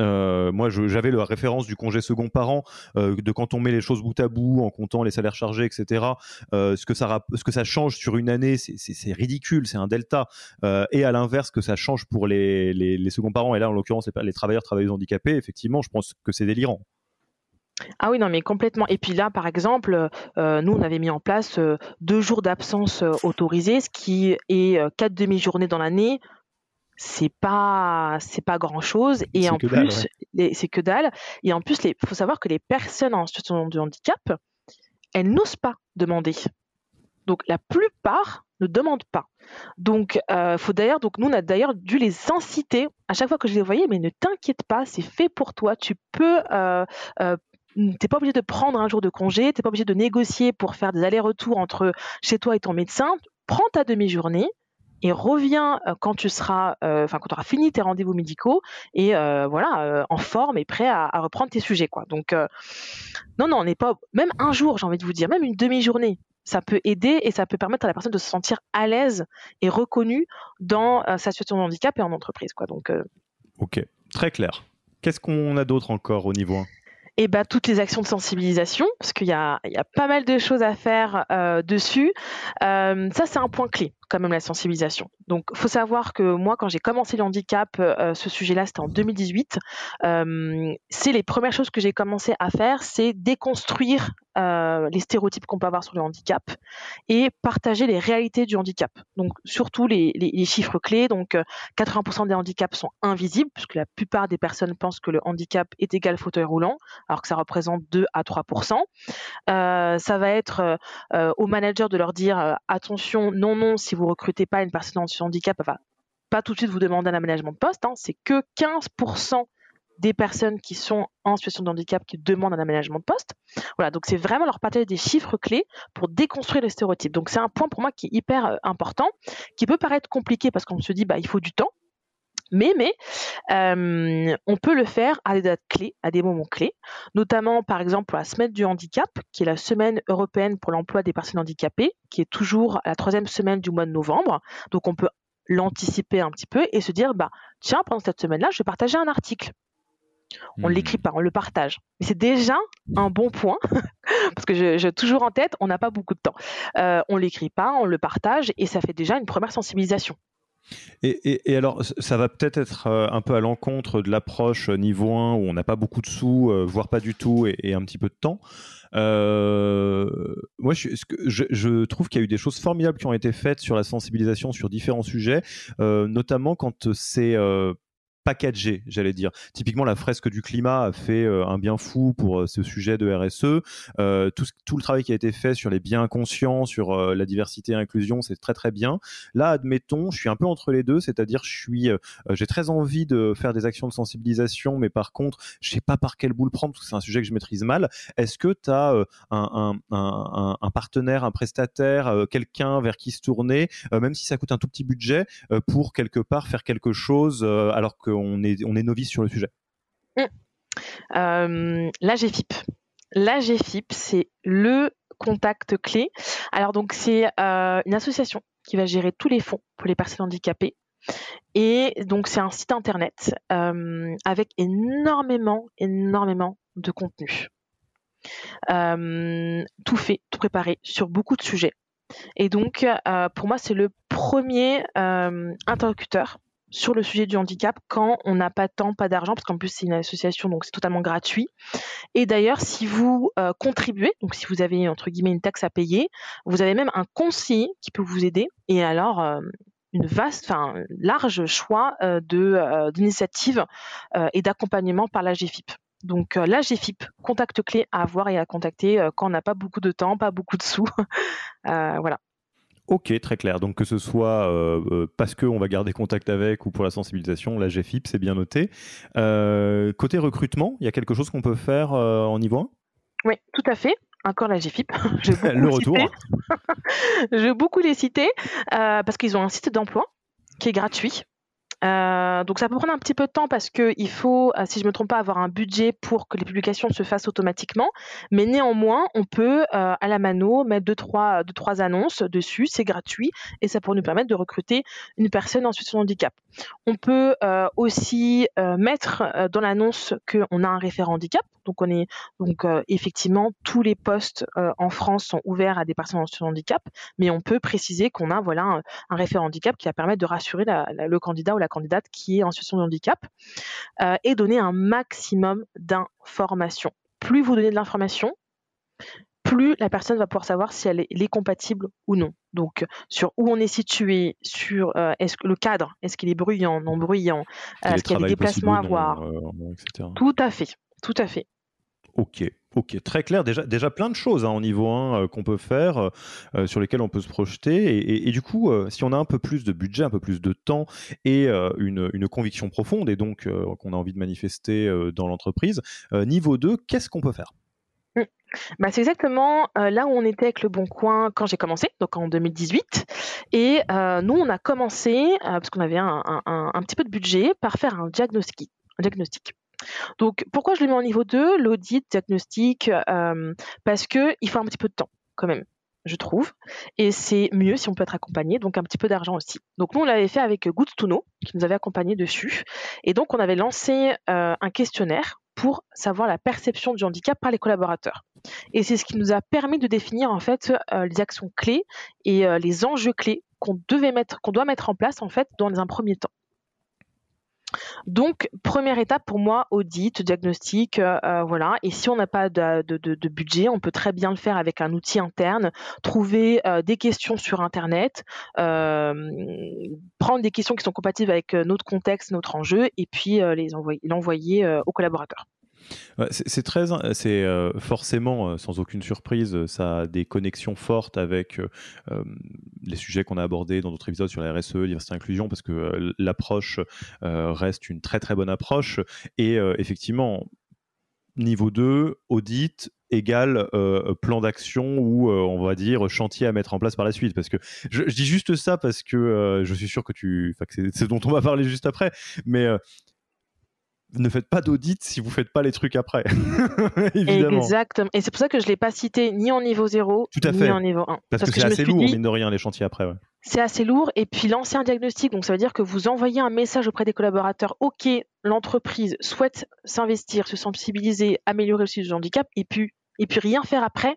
Euh, moi, j'avais la référence du congé second parent, euh, de quand on met les choses bout à bout, en comptant les salaires chargés, etc. Euh, ce, que ça, change sur une année, c'est ridicule, c'est un delta. et à l'inverse, que ça change pour les, les, seconds parents, et là, en l'occurrence, les, les travailleurs, travailleuses handicapés, effectivement, je pense que c'est délirant. Ah oui, non, mais complètement. Et puis là, par exemple, nous, on avait mis en place deux jours d'absence autorisés, ce qui est quatre demi-journées dans l'année. C'est pas, c'est pas grand chose. Et en plus, c'est que dalle. Et en plus, il faut savoir que les personnes en situation de handicap, elles n'osent pas demander. Donc la plupart ne demandent pas. Donc faut d'ailleurs, donc nous on a d'ailleurs dû les inciter à chaque fois que je les voyais, mais ne t'inquiète pas, c'est fait pour toi. Tu peux t'es pas obligé de prendre un jour de congé, t'es pas obligé de négocier pour faire des allers-retours entre chez toi et ton médecin. Prends ta demi-journée et reviens euh, quand tu seras, euh, enfin quand tu auras fini tes rendez-vous médicaux et euh, voilà, en forme et prêt à, reprendre tes sujets quoi. Donc non non, on n'est pas même un jour, j'ai envie de vous dire, même une demi-journée, ça peut aider et ça peut permettre à la personne de se sentir à l'aise et reconnue dans sa situation de handicap et en entreprise quoi. Donc ok, très clair. Qu'est-ce qu'on a d'autre encore au niveau 1 et bah, toutes les actions de sensibilisation, parce qu'il y a, y a, pas mal de choses à faire euh, dessus. Ça, c'est un point clé, quand même, la sensibilisation. Donc, faut savoir que moi, quand j'ai commencé le handicap, euh, ce sujet-là, c'était en 2018. c'est les premières choses que j'ai commencé à faire, c'est déconstruire euh, les stéréotypes qu'on peut avoir sur le handicap et partager les réalités du handicap. Donc surtout les, chiffres clés. Donc 80% euh, des handicaps sont invisibles puisque la plupart des personnes pensent que le handicap est égal fauteuil roulant alors que ça représente 2 à 3%. Euh, ça va être au manager de leur dire attention, non, non, si vous recrutez pas une personne en handicap, elle va pas tout de suite vous demander un aménagement de poste. Hein, c'est que 15% des personnes qui sont en situation de handicap qui demandent un aménagement de poste. Voilà, donc c'est vraiment leur partager des chiffres clés pour déconstruire les stéréotypes. Donc c'est un point pour moi qui est hyper euh, important, qui peut paraître compliqué parce qu'on se dit bah il faut du temps. Mais, mais euh, on peut le faire à des dates clés, à des moments clés, notamment par exemple la semaine du handicap, qui est la semaine européenne pour l'emploi des personnes handicapées, qui est toujours la troisième semaine du mois de novembre. Donc on peut l'anticiper un petit peu et se dire bah tiens pendant cette semaine-là je vais partager un article on ne hmm. l'écrit pas, on le partage. Mais c'est déjà un bon point, parce que j'ai toujours en tête, on n'a pas beaucoup de temps. Euh, on l'écrit pas, on le partage, et ça fait déjà une première sensibilisation. Et, alors, ça va peut-être être euh, un peu à l'encontre de l'approche niveau 1 où on n'a pas beaucoup de sous, euh, voire pas du tout, et, un petit peu de temps. Euh, moi, je, trouve qu'il y a eu des choses formidables qui ont été faites sur la sensibilisation sur différents sujets, notamment quand c'est packagé, j'allais dire. Typiquement, la fresque du climat a fait euh, un bien fou pour euh, ce sujet de RSE. Euh, tout, le travail qui a été fait sur les biens conscients, sur la diversité et l'inclusion, c'est très très bien. Là, admettons, je suis un peu entre les deux, c'est-à-dire je suis, j'ai très envie de faire des actions de sensibilisation, mais par contre, je sais pas par quel bout le prendre parce que c'est un sujet que je maîtrise mal. Est-ce que tu as un, partenaire, un prestataire, quelqu'un vers qui se tourner, même si ça coûte un tout petit budget, pour quelque part faire quelque chose alors que on est, novice sur le sujet mmh. euh, L'AGFIP. L'AGFIP, c'est le contact clé. Alors donc c'est euh, une association qui va gérer tous les fonds pour les personnes handicapées. Et donc c'est un site internet euh, avec énormément, énormément de contenu. tout fait, tout préparé sur beaucoup de sujets. Et donc pour moi c'est le premier interlocuteur sur le sujet du handicap quand on n'a pas de temps, pas d'argent, parce qu'en plus c'est une association, donc c'est totalement gratuit. Et d'ailleurs, si vous euh, contribuez, donc si vous avez entre guillemets une taxe à payer, vous avez même un conseiller qui peut vous aider. Et alors, euh, une vaste, enfin large choix euh, de d'initiatives et d'accompagnement par la GFIP. Donc la GFIP, contact clé à avoir et à contacter quand on n'a pas beaucoup de temps, pas beaucoup de sous. voilà. Ok, très clair. Donc que ce soit euh, euh, parce qu'on va garder contact avec ou pour la sensibilisation, la GFIP, c'est bien noté. Euh, côté recrutement, il y a quelque chose qu'on peut faire en niveau 1 Oui, tout à fait. Encore la GFIP. Le retour. Je vais beaucoup les citer parce qu'ils ont un site d'emploi qui est gratuit. Euh, donc ça peut prendre un petit peu de temps parce qu'il faut, euh, si je ne me trompe pas, avoir un budget pour que les publications se fassent automatiquement. Mais néanmoins, on peut euh, à la mano mettre deux trois, deux, trois annonces dessus, c'est gratuit et ça pourrait nous permettre de recruter une personne en situation de handicap. On peut aussi mettre dans l'annonce qu'on a un référent handicap. Donc on est donc effectivement tous les postes en France sont ouverts à des personnes en situation de handicap, mais on peut préciser qu'on a voilà un, référent handicap qui va permettre de rassurer le candidat ou la candidate qui est en situation de handicap euh, et donner un maximum d'informations plus vous donnez de l'information, plus la personne va pouvoir savoir si elle est, compatible ou non. Donc, sur où on est situé, sur euh, est-ce que le cadre, est-ce qu'il est bruyant, non bruyant, est-ce qu'il y a des déplacements à voir. Tout à fait, tout à fait. Ok, ok, très clair. Déjà, déjà plein de choses hein, en niveau 1 euh, qu'on peut faire, euh, sur lesquelles on peut se projeter. Et, du coup, euh, si on a un peu plus de budget, un peu plus de temps et une, conviction profonde, et donc qu'on a envie de manifester dans l'entreprise, niveau 2, qu'est-ce qu'on peut faire? Mmh. bah, c'est exactement là où on était avec le Bon Coin quand j'ai commencé, donc en 2018. Et nous, on a commencé, parce qu'on avait un, un, petit peu de budget, par faire un diagnostic. Un diagnostic. Donc, pourquoi je le mets en niveau 2, l'audit, diagnostic euh, Parce qu'il faut un petit peu de temps, quand même, je trouve. Et c'est mieux si on peut être accompagné, donc un petit peu d'argent aussi. Donc, nous, on l'avait fait avec Good qui nous avait accompagné dessus. Et donc, on avait lancé euh, un questionnaire pour savoir la perception du handicap par les collaborateurs. Et c'est ce qui nous a permis de définir en fait euh, les actions clés et les enjeux clés qu'on devait qu'on doit mettre en place en fait dans un premier temps. Donc, première étape pour moi, audit, diagnostic, euh, euh, voilà. Et si on n'a pas de, budget, on peut très bien le faire avec un outil interne, trouver euh, des questions sur Internet, prendre des questions qui sont compatibles avec notre contexte, notre enjeu, et puis les envoyer, l'envoyer aux collaborateurs. C'est très, c'est euh, forcément, euh, sans aucune surprise, ça a des connexions fortes avec euh, les sujets qu'on a abordés dans d'autres épisodes sur la RSE, diversité inclusion, parce que l'approche reste une très très bonne approche. Et effectivement, niveau 2, audit égale plan d'action ou on va dire chantier à mettre en place par la suite parce que je, dis juste ça parce que je suis sûr que tu c'est dont on va parler juste après mais ne faites pas d'audit si vous faites pas les trucs après. Exactement. Et c'est pour ça que je ne l'ai pas cité ni en niveau 0, ni en niveau 1. Parce, que, c'est assez lourd, mine de rien, les chantiers après. C'est assez lourd. Et puis lancer un diagnostic, donc ça veut dire que vous envoyez un message auprès des collaborateurs, OK, l'entreprise souhaite s'investir, se sensibiliser, améliorer le sujet du handicap, et puis, et puis rien faire après,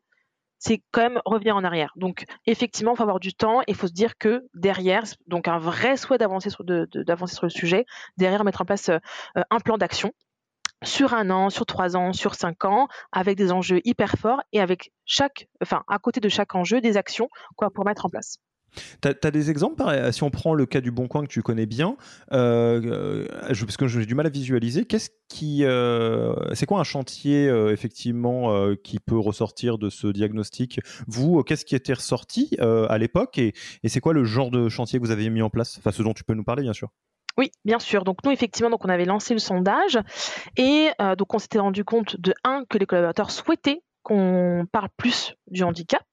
c'est quand même revenir en arrière. Donc effectivement, il faut avoir du temps et il faut se dire que derrière, donc un vrai souhait d'avancer sur, le sujet, derrière mettre en place euh, un plan d'action sur un an, sur trois ans, sur cinq ans, avec des enjeux hyper forts et avec chaque, enfin à côté de chaque enjeu, des actions quoi pour mettre en place. Tu as, des exemples Si on prend le cas du Bon Coin que tu connais bien, euh, euh, parce que j'ai du mal à visualiser, qu'est-ce qui, euh, c'est quoi un chantier effectivement qui peut ressortir de ce diagnostic? Vous, qu'est-ce qui était ressorti à l'époque et, c'est quoi le genre de chantier que vous avez mis en place? Enfin, ce dont tu peux nous parler, bien sûr. Oui, bien sûr. Donc nous, effectivement, donc on avait lancé le sondage et donc on s'était rendu compte de un que les collaborateurs souhaitaient qu'on parle plus du handicap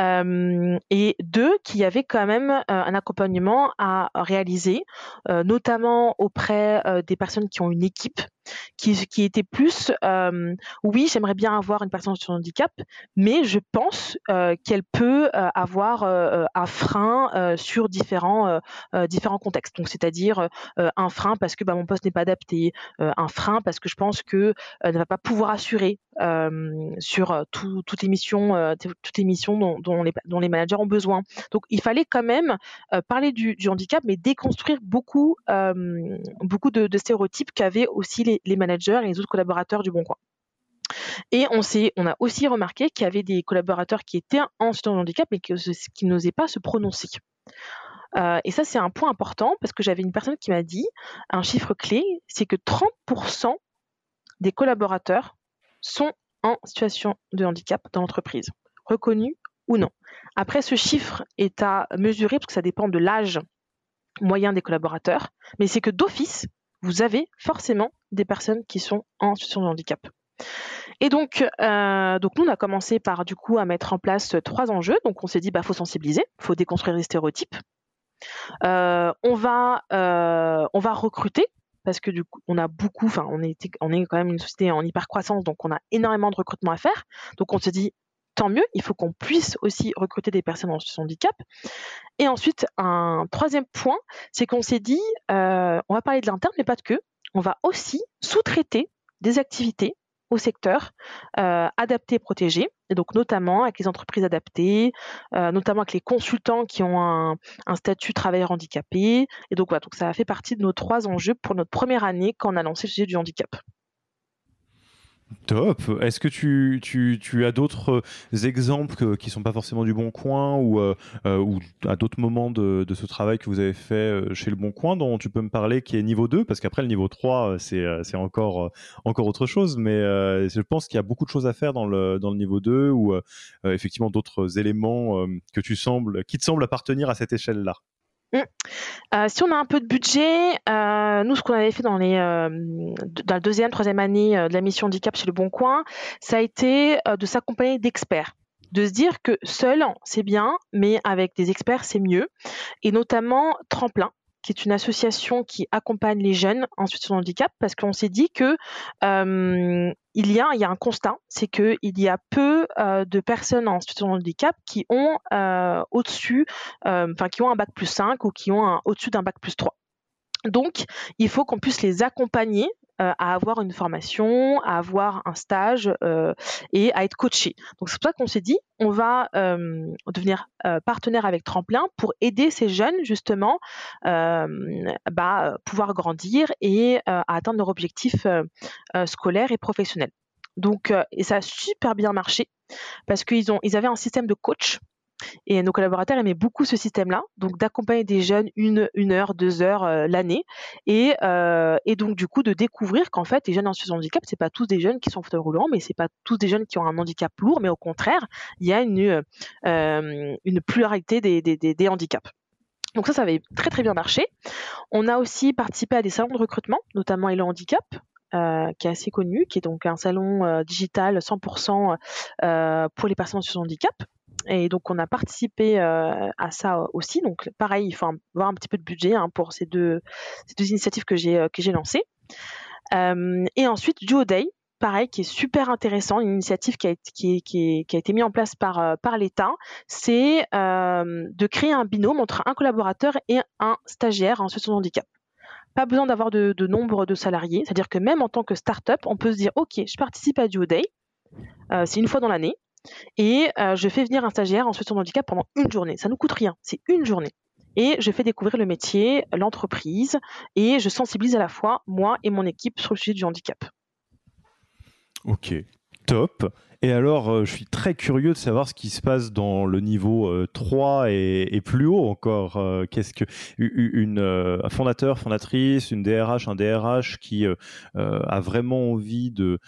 euh, et deux qu'il y avait quand même euh, un accompagnement à réaliser, euh, notamment auprès des personnes qui ont une équipe qui, était plus oui j'aimerais bien avoir une personne sur handicap mais je pense qu'elle peut avoir un frein sur différents différents contextes. Donc c'est-à-dire un frein parce que bah, mon poste n'est pas adapté un frein parce que je pense que ne va pas pouvoir assurer sur toutes les missions toutes les missions dont, les, dont, les, managers ont besoin. Donc il fallait quand même parler du, handicap mais déconstruire beaucoup beaucoup de, de stéréotypes qu'avaient aussi les, les managers et les autres collaborateurs du Bon Coin. Et on, on a aussi remarqué qu'il y avait des collaborateurs qui étaient en situation de handicap mais qui, n'osaient pas se prononcer. Euh, et ça, c'est un point important parce que j'avais une personne qui m'a dit un chiffre clé, c'est que 30% des collaborateurs sont en situation de handicap dans l'entreprise, reconnus ou non. Après, ce chiffre est à mesurer parce que ça dépend de l'âge moyen des collaborateurs, mais c'est que d'office, vous avez forcément des personnes qui sont en situation de handicap. Et donc, euh, donc nous, on a commencé par du coup à mettre en place trois enjeux. Donc, on s'est dit, bah, faut sensibiliser, faut déconstruire les stéréotypes. Euh, on va, euh, on va recruter parce que du coup, on a beaucoup, enfin, on est, quand même une société en hyper croissance, donc on a énormément de recrutement à faire. Donc, on s'est dit, tant mieux, il faut qu'on puisse aussi recruter des personnes en situation de handicap. Et ensuite, un troisième point, c'est qu'on s'est dit, on va parler de l'interne, mais pas de que, on va aussi sous-traiter des activités au secteur euh, adapté et protégé, et donc notamment avec les entreprises adaptées, euh, notamment avec les consultants qui ont un, statut travailleur handicapé. Et donc voilà, donc ça a fait partie de nos trois enjeux pour notre première année quand on a lancé le sujet du handicap. Top. Est-ce que tu, as d'autres exemples qui ne sont pas forcément du Bon Coin ou, ou à d'autres moments de, ce travail que vous avez fait chez le Bon Coin dont tu peux me parler qui est niveau 2 Parce qu'après, le niveau 3, c'est encore, autre chose. Mais je pense qu'il y a beaucoup de choses à faire dans le, niveau 2 ou effectivement d'autres éléments qui te semblent appartenir à cette échelle-là. Mmh. Euh, si on a un peu de budget, euh, nous, ce qu'on avait fait dans, les, euh, dans la deuxième, troisième année de la mission handicap chez Le Bon Coin, ça a été de s'accompagner d'experts de se dire que seul, c'est bien, mais avec des experts, c'est mieux. Et notamment Tremplin, qui est une association qui accompagne les jeunes en situation de handicap, parce qu'on s'est dit que a, il y a un constat, c'est qu'il y a peu de personnes en situation de handicap qui ont au-dessus, enfin qui ont un bac plus 5 ou qui ont au-dessus d'un bac plus 3. Donc, il faut qu'on puisse les accompagner euh, à avoir une formation, à avoir un stage euh, et à être coaché. Donc c'est pour ça qu'on s'est dit, on va euh, devenir partenaire avec Tremplin pour aider ces jeunes justement bah, pouvoir grandir et à atteindre leurs objectifs scolaires et professionnels. Donc, et ça a super bien marché parce qu'ils ont, ils avaient un système de coach et nos collaborateurs aimaient beaucoup ce système-là, donc d'accompagner des jeunes une, heure, deux heures euh, l'année, et, euh, et, donc du coup de découvrir qu'en fait les jeunes en situation de handicap, c'est pas tous des jeunes qui sont fauteuil roulant, mais c'est pas tous des jeunes qui ont un handicap lourd, mais au contraire, il y a une, euh, pluralité des, handicaps. Donc ça, ça avait très très bien marché. On a aussi participé à des salons de recrutement, notamment Hello Handicap, qui est assez connu, qui est donc un salon digital 100% euh, pour les personnes en situation de handicap. Et donc, on a participé euh, à ça aussi. Donc, pareil, il faut avoir un petit peu de budget hein, pour ces deux, initiatives que j'ai, euh, lancées. Euh, et ensuite, Duo Day, pareil, qui est super intéressant, une initiative qui a été, mise en place par, l'État, c'est de créer un binôme entre un collaborateur et un stagiaire en situation de handicap. Pas besoin d'avoir de, de nombre de salariés, c'est-à-dire que même en tant que start-up, on peut se dire, OK, je participe à Duo Day, c'est une fois dans l'année, et euh, je fais venir un stagiaire en situation de handicap pendant une journée. Ça ne nous coûte rien, c'est une journée. Et je fais découvrir le métier, l'entreprise, et je sensibilise à la fois moi et mon équipe sur le sujet du handicap. Ok, top. Et alors, euh, je suis très curieux de savoir ce qui se passe dans le niveau 3 euh, et, plus haut encore. Qu'est-ce que fondateur, fondatrice, une DRH, un DRH qui a vraiment envie de,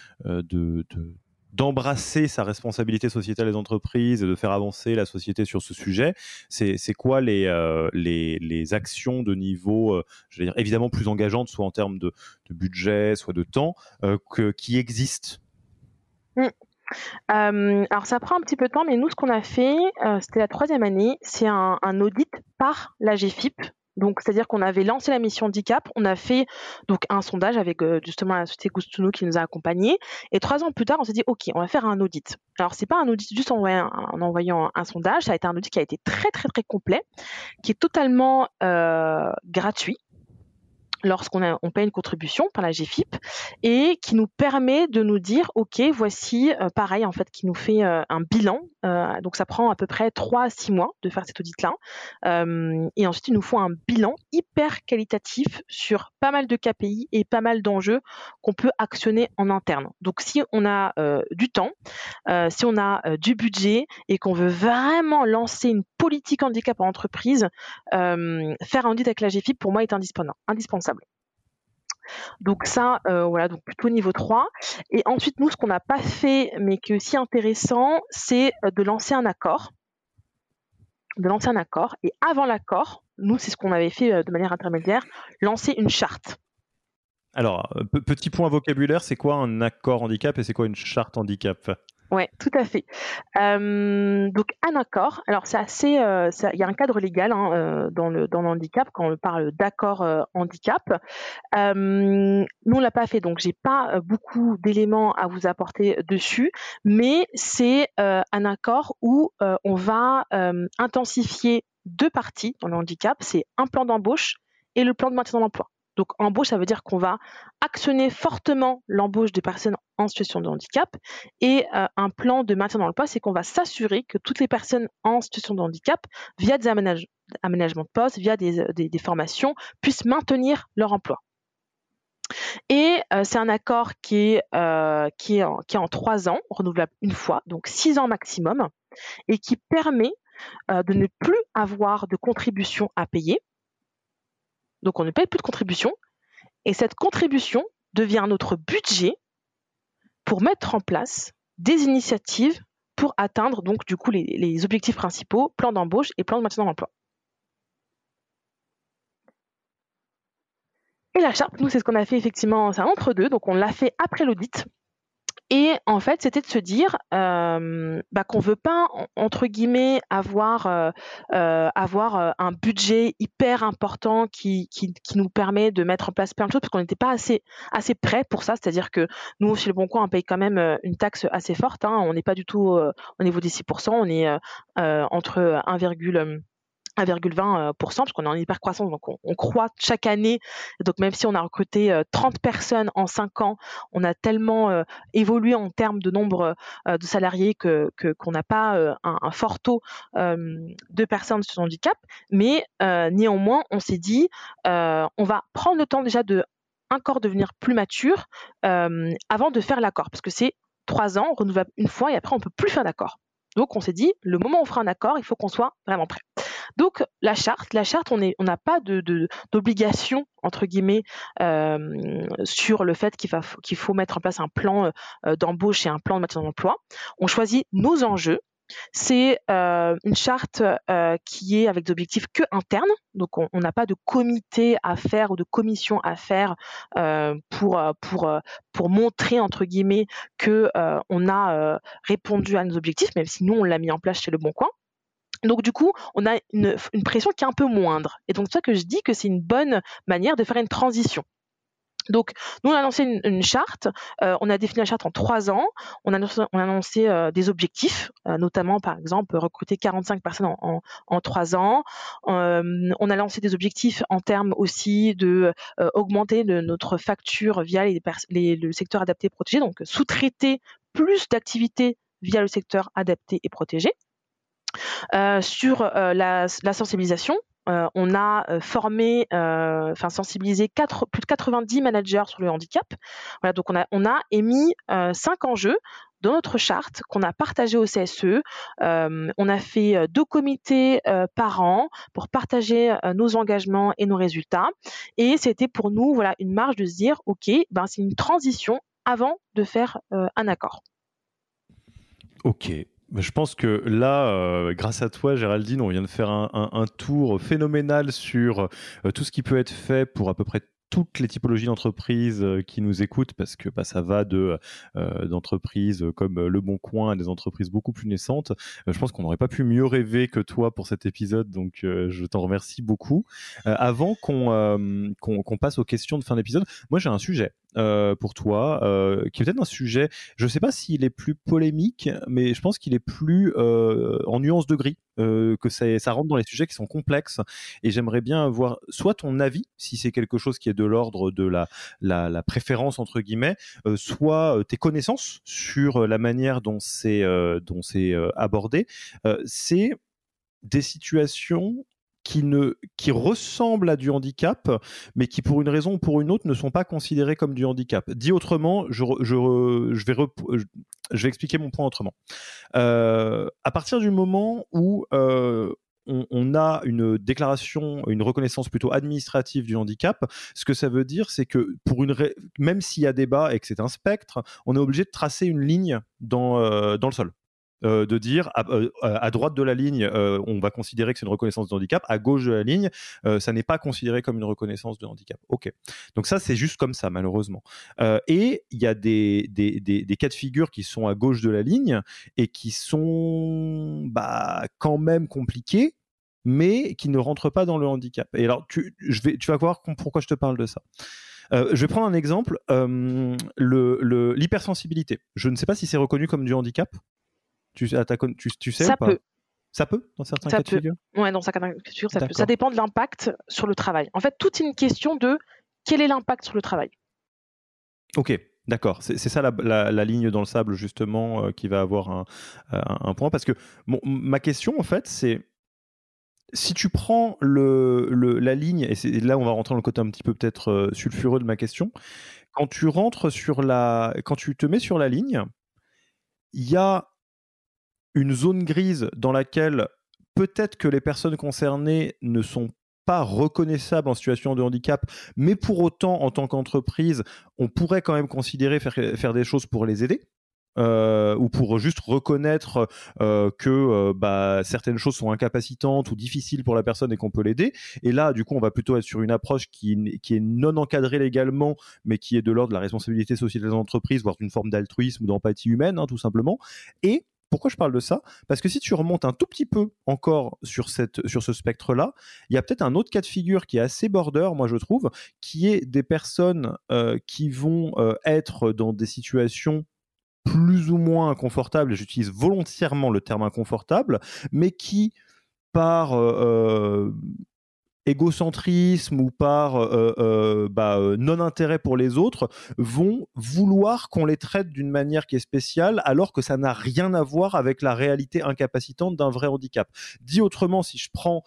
d'embrasser sa responsabilité sociétale des entreprises et de faire avancer la société sur ce sujet. C'est quoi les, euh, les, actions de niveau, euh, je veux dire, évidemment plus engageantes, soit en termes de, de budget, soit de temps, euh, que, qui existent? Mmh. alors ça prend un petit peu de temps, mais nous ce qu'on a fait, c'était la troisième année, c'est un, un, audit par la GFIP, donc, c'est-à-dire qu'on avait lancé la mission handicap, on a fait donc un sondage avec euh, justement la société Gustuno qui nous a accompagnés, et trois ans plus tard, on s'est dit ok, on va faire un audit. Alors, c'est pas un audit juste en envoyant, en envoyant un sondage, ça a été un audit qui a été très très très complet, qui est totalement euh, gratuit lorsqu'on on paye une contribution par la GFIP et qui nous permet de nous dire ok voici euh, pareil en fait qui nous fait euh, un bilan. Euh, donc ça prend à peu près 3 à 6 mois de faire cet audit là et ensuite il nous faut un bilan hyper qualitatif sur pas mal de KPI et pas mal d'enjeux qu'on peut actionner en interne. Donc si on a du temps si on a du budget et qu'on veut vraiment lancer une politique handicap en entreprise faire un audit avec la GFIP pour moi est indispensable donc ça, euh, voilà, donc plutôt niveau 3. Et ensuite, nous, ce qu'on n'a pas fait, mais qui est aussi intéressant, c'est euh, de lancer un accord. De lancer un accord. Et avant l'accord, nous, c'est ce qu'on avait fait euh, de manière intermédiaire, lancer une charte. Alors, petit point vocabulaire, c'est quoi un accord handicap et c'est quoi une charte handicap? Oui, tout à fait. donc un accord, alors c'est assez, euh, il y a un cadre légal hein, euh, dans, le, dans le handicap quand on parle d'accord euh, handicap. nous on l'a pas fait, donc j'ai pas beaucoup d'éléments à vous apporter dessus, mais c'est un accord où on va intensifier deux parties dans le handicap, c'est un plan d'embauche et le plan de maintien dans l'emploi. Donc embauche, ça veut dire qu'on va actionner fortement l'embauche des personnes en situation de handicap. Et euh, un plan de maintien dans l'emploi, c'est qu'on va s'assurer que toutes les personnes en situation de handicap, via des aménagements de poste, via des, euh, des formations, puissent maintenir leur emploi. Et c'est un accord qui est, qui, est en, qui est en trois ans, renouvelable une fois, donc six ans maximum, et qui permet de ne plus avoir de contribution à payer. Donc on ne paye plus de contribution. Et cette contribution devient notre budget pour mettre en place des initiatives pour atteindre donc du coup les, objectifs principaux, plan d'embauche et plan de maintien d'emploi. Et la charte, nous, c'est ce qu'on a fait effectivement, c'est entre-deux, donc on l'a fait après l'audit. Et en fait, c'était de se dire euh, bah, qu'on ne veut pas, entre guillemets, avoir, euh, euh, avoir un budget hyper important qui, qui, nous permet de mettre en place plein de choses, parce qu'on n'était pas assez, assez prêt pour ça. C'est-à-dire que nous, chez Le Bon Coin, on paye quand même une taxe assez forte. Hein. On n'est pas du tout au niveau des 6%, on est entre 1, 1,20%, euh, parce qu'on est en hyper croissance, donc on, croît chaque année. Donc même si on a recruté 30 euh, personnes en 5 ans, on a tellement euh, évolué en termes de nombre de salariés que qu'on n'a pas un, fort taux de personnes sur handicap. Mais néanmoins, on s'est dit, on va prendre le temps déjà de encore devenir plus mature avant de faire l'accord, parce que c'est trois ans, renouvelable une fois, et après on peut plus faire d'accord. Donc on s'est dit, le moment où on fera un accord, il faut qu'on soit vraiment prêt. Donc la charte, la charte, on n'a pas d'obligation entre guillemets euh, sur le fait qu'il faut mettre en place un plan euh, d'embauche et un plan de maintien d'emploi. On choisit nos enjeux. C'est euh, une charte qui est avec des objectifs que internes, donc on n'a pas de comité à faire ou de commission à faire pour montrer entre guillemets que on a répondu à nos objectifs, même si nous on l'a mis en place chez Le Bon Coin. Donc du coup, on a une, pression qui est un peu moindre. Et donc c'est ça que je dis que c'est une bonne manière de faire une transition. Donc, nous, on a lancé une, charte, euh, on a défini la charte en trois ans, on a, on annoncé euh, des objectifs, euh, notamment, par exemple, recruter 45 personnes en, trois ans. on a lancé des objectifs en termes aussi de augmenter notre facture via le secteur adapté et protégé, donc sous-traiter plus d'activités via le secteur adapté et protégé. Euh, sur euh, la, sensibilisation, euh, on a formé, enfin sensibilisé plus de 90 managers sur le handicap. Voilà, donc on a, émis cinq enjeux dans notre charte qu'on a partagé au CSE. on a fait deux comités par an pour partager nos engagements et nos résultats. Et c'était pour nous voilà une marge de se dire ok, ben c'est une transition avant de faire un accord. Ok, je pense que là, euh, grâce à toi, Géraldine, on vient de faire un, tour phénoménal sur euh, tout ce qui peut être fait pour à peu près toutes les typologies d'entreprises euh, qui nous écoutent parce que bah, ça va de d'entreprises comme Le Bon Coin à des entreprises beaucoup plus naissantes. je pense qu'on n'aurait pas pu mieux rêver que toi pour cet épisode, donc je t'en remercie beaucoup. avant qu'on qu'on passe aux questions de fin d'épisode, moi j'ai un sujet. Euh, pour toi, euh, qui est peut-être un sujet, je ne sais pas s'il est plus polémique, mais je pense qu'il est plus euh, en nuance de gris, que ça, rentre dans les sujets qui sont complexes. Et j'aimerais bien avoir soit ton avis, si c'est quelque chose qui est de l'ordre de la, la, la, préférence, entre guillemets, soit tes connaissances sur la manière dont c'est abordé. c'est des situations qui, ne, qui ressemblent à du handicap, mais qui pour une raison ou pour une autre ne sont pas considérés comme du handicap. Dit autrement, je, je, je vais, je vais expliquer mon point autrement. Euh, à partir du moment où euh, on, a une déclaration, une reconnaissance plutôt administrative du handicap. Ce que ça veut dire, c'est que pour une même s'il y a débat et que c'est un spectre, on est obligé de tracer une ligne dans, euh, dans le sol. Euh, de dire euh, à, droite de la ligne, euh, on va considérer que c'est une reconnaissance de handicap, à gauche de la ligne, ça n'est pas considéré comme une reconnaissance de handicap. Ok. Donc ça, c'est juste comme ça, malheureusement. et il y a des, cas de figure qui sont à gauche de la ligne et qui sont bah, quand même compliqués mais qui ne rentrent pas dans le handicap. Et alors, tu vas voir pourquoi je te parle de ça. je vais prendre un exemple, l'hypersensibilité. je ne sais pas si c'est reconnu comme du handicap. Tu, tu, tu sais Ça peut. Ça peut, dans certains cas de figure Oui, dans certains cas de figure, ça peut. Ça dépend de l'impact sur le travail. En fait, tout est une question de quel est l'impact sur le travail. Ok, D'accord, c'est ça la, la, ligne dans le sable justement euh, qui va avoir un, un, point. Parce que ma question en fait c'est si tu prends le, le, la ligne, et là on va rentrer dans le côté un petit peu peut-être euh, sulfureux de ma question, quand tu rentres sur la, quand tu te mets sur la ligne, il y a une zone grise dans laquelle peut-être que les personnes concernées ne sont pas reconnaissables en situation de handicap, mais pour autant, en tant qu'entreprise, on pourrait quand même considérer faire, faire des choses pour les aider. Euh, ou pour juste reconnaître euh, que euh, bah, certaines choses sont incapacitantes ou difficiles pour la personne et qu'on peut l'aider. Et là, du coup, on va plutôt être sur une approche qui, est non encadrée légalement, mais qui est de l'ordre de la responsabilité sociale des entreprises, voire d'une forme d'altruisme ou d'empathie humaine, hein, tout simplement. Et pourquoi je parle de ça? Parce que si tu remontes un tout petit peu encore sur, cette, sur ce spectre-là, il y a peut-être un autre cas de figure qui est assez border, moi je trouve, qui est des personnes qui vont être dans des situations plus ou moins inconfortables, j'utilise volontairement le terme inconfortable, mais qui, par égocentrisme ou par euh, euh, bah, euh, non-intérêt pour les autres vont vouloir qu'on les traite d'une manière qui est spéciale alors que ça n'a rien à voir avec la réalité incapacitante d'un vrai handicap. Dit autrement, si je prends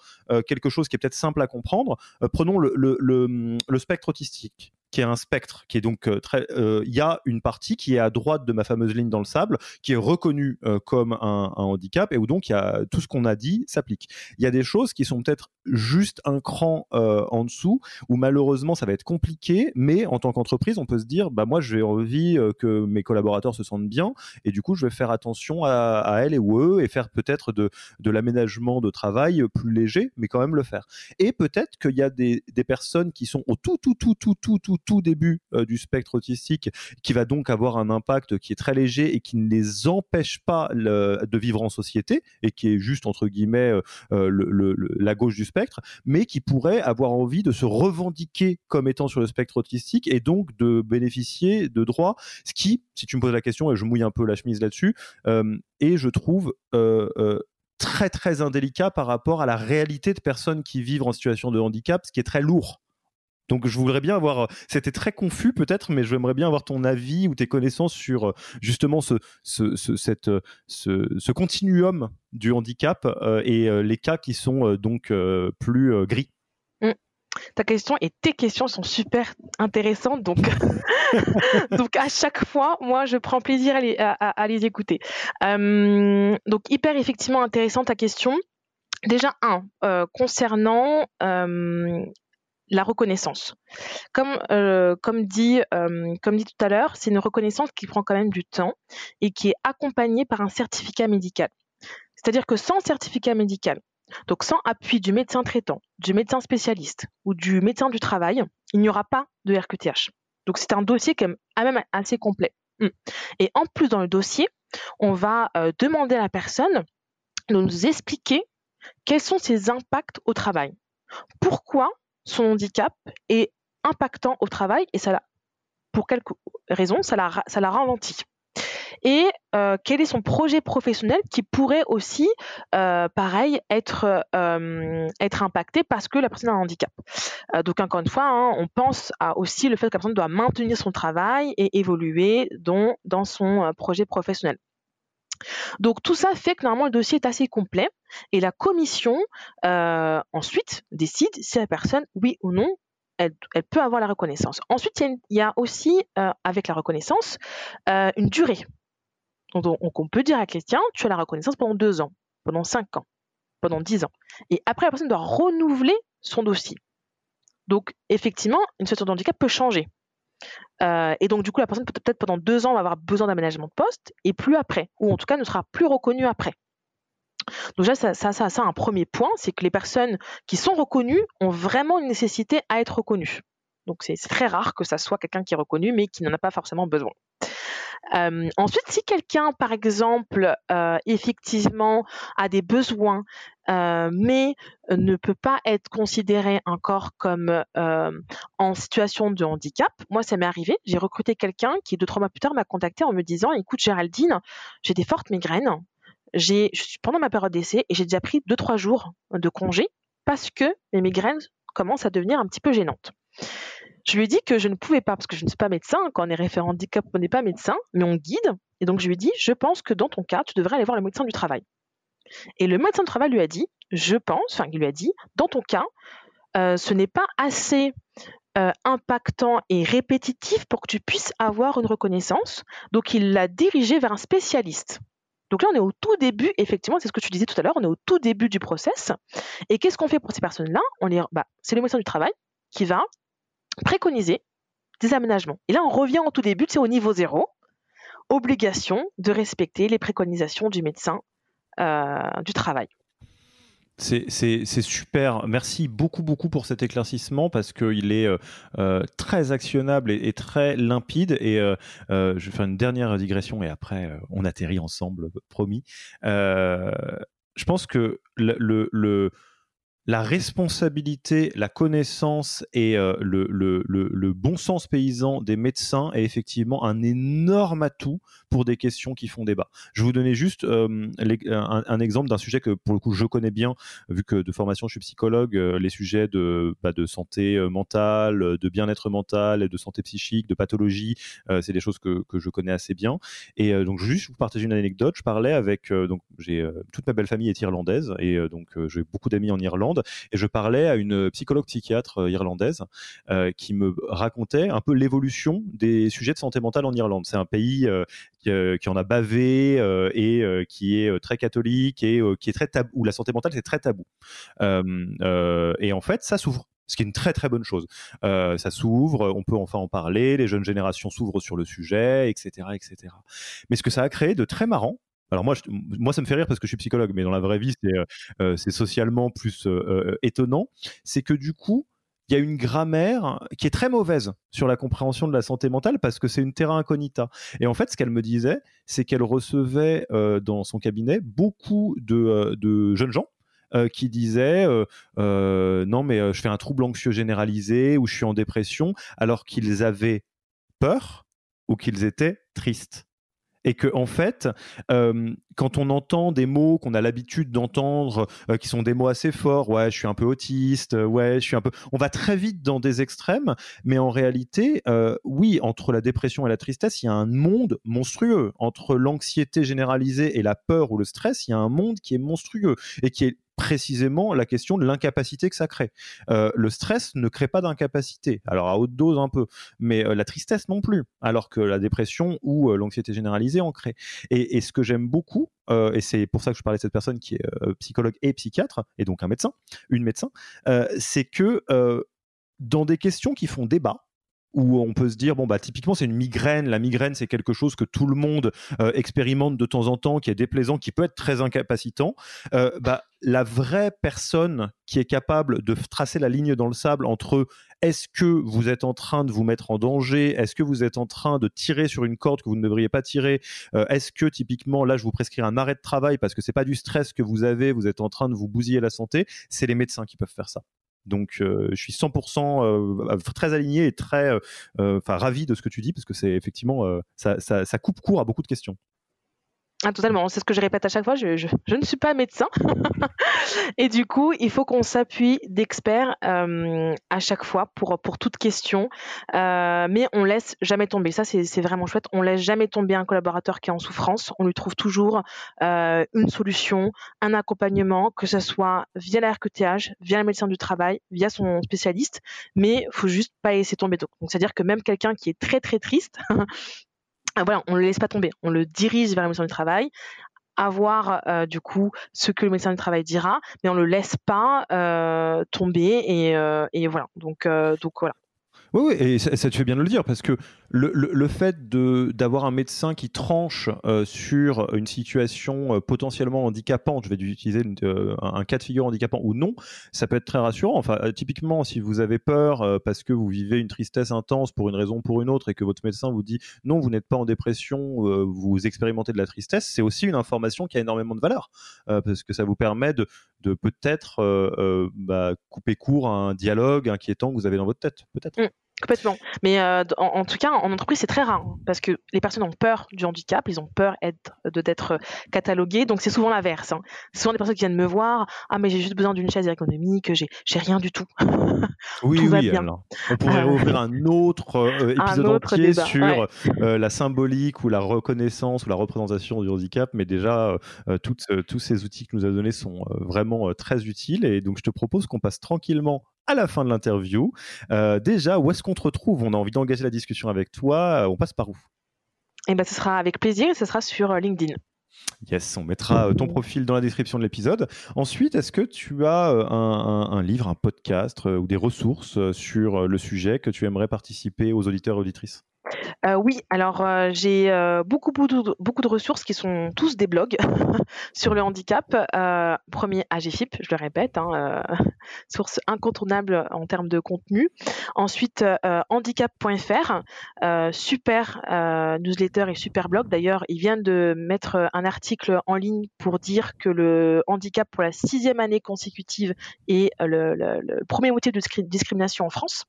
quelque chose qui est peut-être simple à comprendre, prenons le, le, spectre autistique qui est un spectre, qui est donc très. Il y a une partie qui est à droite de ma fameuse ligne dans le sable, qui est reconnue comme un, un, handicap et où donc il y a tout ce qu'on a dit s'applique. Il y a des choses qui sont peut-être juste un cran euh, en dessous, où malheureusement ça va être compliqué, mais en tant qu'entreprise, on peut se dire, bah moi j'ai envie euh, que mes collaborateurs se sentent bien, et du coup je vais faire attention à, à elles et ou eux, et faire peut-être de, de l'aménagement de travail plus léger, mais quand même le faire. Et peut-être qu'il y a des, des, personnes qui sont au tout, tout, tout, tout, tout, tout, tout début euh, du spectre autistique, qui va donc avoir un impact qui est très léger et qui ne les empêche pas de vivre en société, et qui est juste, entre guillemets, le, le, la gauche du spectre mais qui pourrait avoir envie de se revendiquer comme étant sur le spectre autistique et donc de bénéficier de droits, ce qui, si tu me poses la question, et je mouille un peu la chemise là-dessus, euh, et je trouve euh, euh, très très indélicat par rapport à la réalité de personnes qui vivent en situation de handicap, ce qui est très lourd. Donc je voudrais bien avoir, c'était très confus peut-être, mais j'aimerais bien avoir ton avis ou tes connaissances sur justement ce, ce, ce, cette, ce, continuum du handicap euh, et euh, les cas qui sont euh, donc plus gris. Mmh. Ta question et tes questions sont super intéressantes, donc, donc à chaque fois, moi, je prends plaisir à les, à, les écouter. donc hyper effectivement intéressant ta question. Déjà, un, concernant la reconnaissance. Comme, euh, euh, comme dit tout à l'heure, c'est une reconnaissance qui prend quand même du temps et qui est accompagnée par un certificat médical. C'est-à-dire que sans certificat médical, donc sans appui du médecin traitant, du médecin spécialiste ou du médecin du travail, il n'y aura pas de RQTH. Donc c'est un dossier quand même assez complet. Hum. Et en plus dans le dossier, on va euh, demander à la personne de nous expliquer quels sont ses impacts au travail. Pourquoi son handicap est impactant au travail et ça pour quelque raison, ça la, ça la ralentit. Et euh, quel est son projet professionnel qui pourrait aussi, euh, pareil, être, euh, être impacté parce que la personne a un handicap? donc encore une fois, hein, on pense à aussi le fait que la personne doit maintenir son travail et évoluer dans, dans son projet professionnel. Donc tout ça fait que normalement le dossier est assez complet et la commission euh, ensuite décide si la personne, oui ou non, elle, peut avoir la reconnaissance. Ensuite, il y, a aussi, euh, avec la reconnaissance, euh, une durée. Donc, on, peut dire à quelqu'un, tu as la reconnaissance pendant deux ans, pendant cinq ans, pendant dix ans. Et après, la personne doit renouveler son dossier. Donc, effectivement, une situation de handicap peut changer. Euh, et donc, du coup, la personne peut-être pendant deux ans va avoir besoin d'aménagement de poste et plus après, ou en tout cas ne sera plus reconnue après. Donc ça, ça, ça un premier point, c'est que les personnes qui sont reconnues ont vraiment une nécessité à être reconnues. Donc c'est très rare que ça soit quelqu'un qui est reconnu, mais qui n'en a pas forcément besoin. Euh, ensuite, si quelqu'un, par exemple, euh, effectivement a des besoins, euh, mais ne peut pas être considéré encore comme en situation de handicap, moi, ça m'est arrivé. J'ai recruté quelqu'un qui, deux trois mois plus tard, m'a contacté en me disant "Écoute, Géraldine, j'ai des fortes migraines. J'ai, je suis pendant ma période d'essai et j'ai déjà pris deux trois jours de congé parce que mes migraines commencent à devenir un petit peu gênantes." Je lui ai dit que je ne pouvais pas, parce que je ne suis pas médecin, quand on est référent handicap, on n'est pas médecin, mais on guide. Et donc je lui ai dit, je pense que dans ton cas, tu devrais aller voir le médecin du travail. Et le médecin du travail lui a dit, je pense, enfin il lui a dit, dans ton cas, euh, ce n'est pas assez impactant et répétitif pour que tu puisses avoir une reconnaissance. Donc, il l'a dirigé vers un spécialiste. Donc là, on est au tout début, effectivement, c'est ce que tu disais tout à l'heure, on est au tout début du process. Et qu'est-ce qu'on fait pour ces personnes-là? On bah, c'est le médecin du travail qui va préconiser des aménagements. Et là, on revient au tout début, c'est au niveau zéro, obligation de respecter les préconisations du médecin euh, du travail. C'est super. Merci beaucoup, beaucoup pour cet éclaircissement parce qu'il est euh, euh, très actionnable et, très limpide. Et je vais faire une dernière digression et après, on atterrit ensemble, promis. je pense que le, le la responsabilité, la connaissance et euh, le, bon sens paysan des médecins est effectivement un énorme atout pour des questions qui font débat. Je vais vous donner juste euh, un, exemple d'un sujet que pour le coup je connais bien, vu que de formation je suis psychologue, euh, les sujets de, bah, santé mentale, de bien-être mental, de santé psychique, de pathologie, c'est des choses que, je connais assez bien. Et donc juste vous partager une anecdote, je parlais avec, donc j'ai toute ma belle famille est irlandaise et donc j'ai beaucoup d'amis en Irlande et je parlais à une psychologue psychiatre euh, irlandaise euh, qui me racontait un peu l'évolution des sujets de santé mentale en Irlande. C'est un pays euh, qui, en a bavé et qui est très catholique et qui est très tabou, où la santé mentale c'est très tabou. et en fait, ça s'ouvre ce qui est une très très bonne chose. ça s'ouvre, on peut enfin en parler, les jeunes générations s'ouvrent sur le sujet, etc., etc. Mais ce que ça a créé de très marrant, alors moi, moi, ça me fait rire parce que je suis psychologue, mais dans la vraie vie, c'est euh, euh, socialement plus euh, étonnant. C'est que du coup, il y a une grammaire qui est très mauvaise sur la compréhension de la santé mentale parce que c'est une terra incognita. Et en fait, ce qu'elle me disait, c'est qu'elle recevait dans son cabinet beaucoup de, jeunes gens qui disaient non mais je fais un trouble anxieux généralisé ou je suis en dépression alors qu'ils avaient peur ou qu'ils étaient tristes et que en fait, euh, quand on entend des mots qu'on a l'habitude d'entendre, euh, qui sont des mots assez forts, ouais, je suis un peu autiste, euh, ouais, je suis un peu, on va très vite dans des extrêmes, mais en réalité, oui, entre la dépression et la tristesse, il y a un monde monstrueux. Entre l'anxiété généralisée et la peur ou le stress, il y a un monde qui est monstrueux et qui est précisément la question de l'incapacité que ça crée. Euh, le stress ne crée pas d'incapacité, alors à haute dose un peu, mais euh, la tristesse non plus, alors que la dépression ou euh, l'anxiété généralisée en crée. Et, ce que j'aime beaucoup, et c'est pour ça que je parlais de cette personne qui est psychologue et psychiatre, et donc un médecin, une médecin, c'est que dans des questions qui font débat, où on peut se dire bon bah typiquement c'est une migraine la migraine c'est quelque chose que tout le monde expérimente de temps en temps qui est déplaisant qui peut être très incapacitant bah la vraie personne qui est capable de tracer la ligne dans le sable entre est-ce que vous êtes en train de vous mettre en danger Est-ce que vous êtes en train de tirer sur une corde que vous ne devriez pas tirer euh, Est-ce que typiquement là je vous prescris un arrêt de travail parce que c'est pas du stress que vous avez, vous êtes en train de vous bousiller la santé C'est les médecins qui peuvent faire ça. Donc, euh, je suis 100% euh, très aligné et très, ravi de ce que tu dis parce que c'est effectivement, ça, ça, coupe court à beaucoup de questions. Ah, totalement, c'est ce que je répète à chaque fois, je, ne suis pas médecin. et du coup, il faut qu'on s'appuie d'experts euh, à chaque fois pour, pour toute question. Euh, mais on laisse jamais tomber, ça c'est vraiment chouette, on laisse jamais tomber un collaborateur qui est en souffrance. On lui trouve toujours euh, une solution, un accompagnement, que ce soit via la RQTH, via le médecin du travail, via son spécialiste. Mais il faut juste pas laisser tomber. Donc, c'est-à-dire que même quelqu'un qui est très très triste, voilà, on ne le laisse pas tomber, on le dirige vers le médecin du travail, avoir euh, du coup ce que le médecin du travail dira, mais on ne le laisse pas euh, tomber et, euh, et, voilà. Donc, donc voilà. Oui, oui, et ça, te fait bien de le dire, parce que le, fait d'avoir un médecin qui tranche euh, sur une situation euh, potentiellement handicapante, je vais utiliser euh, un cas de figure handicapant ou non, ça peut être très rassurant. Enfin, typiquement, si vous avez peur parce que vous vivez une tristesse intense pour une raison ou pour une autre et que votre médecin vous dit non, vous n'êtes pas en dépression, vous expérimentez de la tristesse, c'est aussi une information qui a énormément de valeur, parce que ça vous permet de, peut-être bah, couper court à un dialogue inquiétant que vous avez dans votre tête, peut-être. Mmh. Complètement. Mais euh, en, tout cas, en entreprise, c'est très rare hein, parce que les personnes ont peur du handicap, ils ont peur de d'être catalogués. Donc c'est souvent l'inverse. Hein. C'est souvent des personnes qui viennent me voir. Ah mais j'ai juste besoin d'une chaise ergonomique. J'ai j'ai rien du tout. oui tout oui. on pourrait euh, ouvrir un autre euh, épisode entier sur la symbolique ou la reconnaissance ou la représentation du handicap. Mais déjà, toutes, tous ces outils que nous a donnés sont vraiment très utiles. Et donc je te propose qu'on passe tranquillement à la fin de l'interview. déjà, où est-ce qu'on te retrouve? On a envie d'engager la discussion avec toi. On passe par où? Eh ben, ce sera avec plaisir et ce sera sur LinkedIn. Yes, on mettra ton profil dans la description de l'épisode. Ensuite, est-ce que tu as un, livre, un podcast ou des ressources sur le sujet que tu aimerais participer aux auditeurs et auditrices? Euh, oui, alors euh, j'ai euh, beaucoup, beaucoup, de, ressources qui sont tous des blogs sur le handicap. premier, AGFIP, je le répète, hein, source incontournable en termes de contenu. Ensuite, handicap.fr, super newsletter et super blog. D'ailleurs, ils viennent de mettre un article en ligne pour dire que le handicap pour la sixième année consécutive est le, le premier motif de discrimination en France.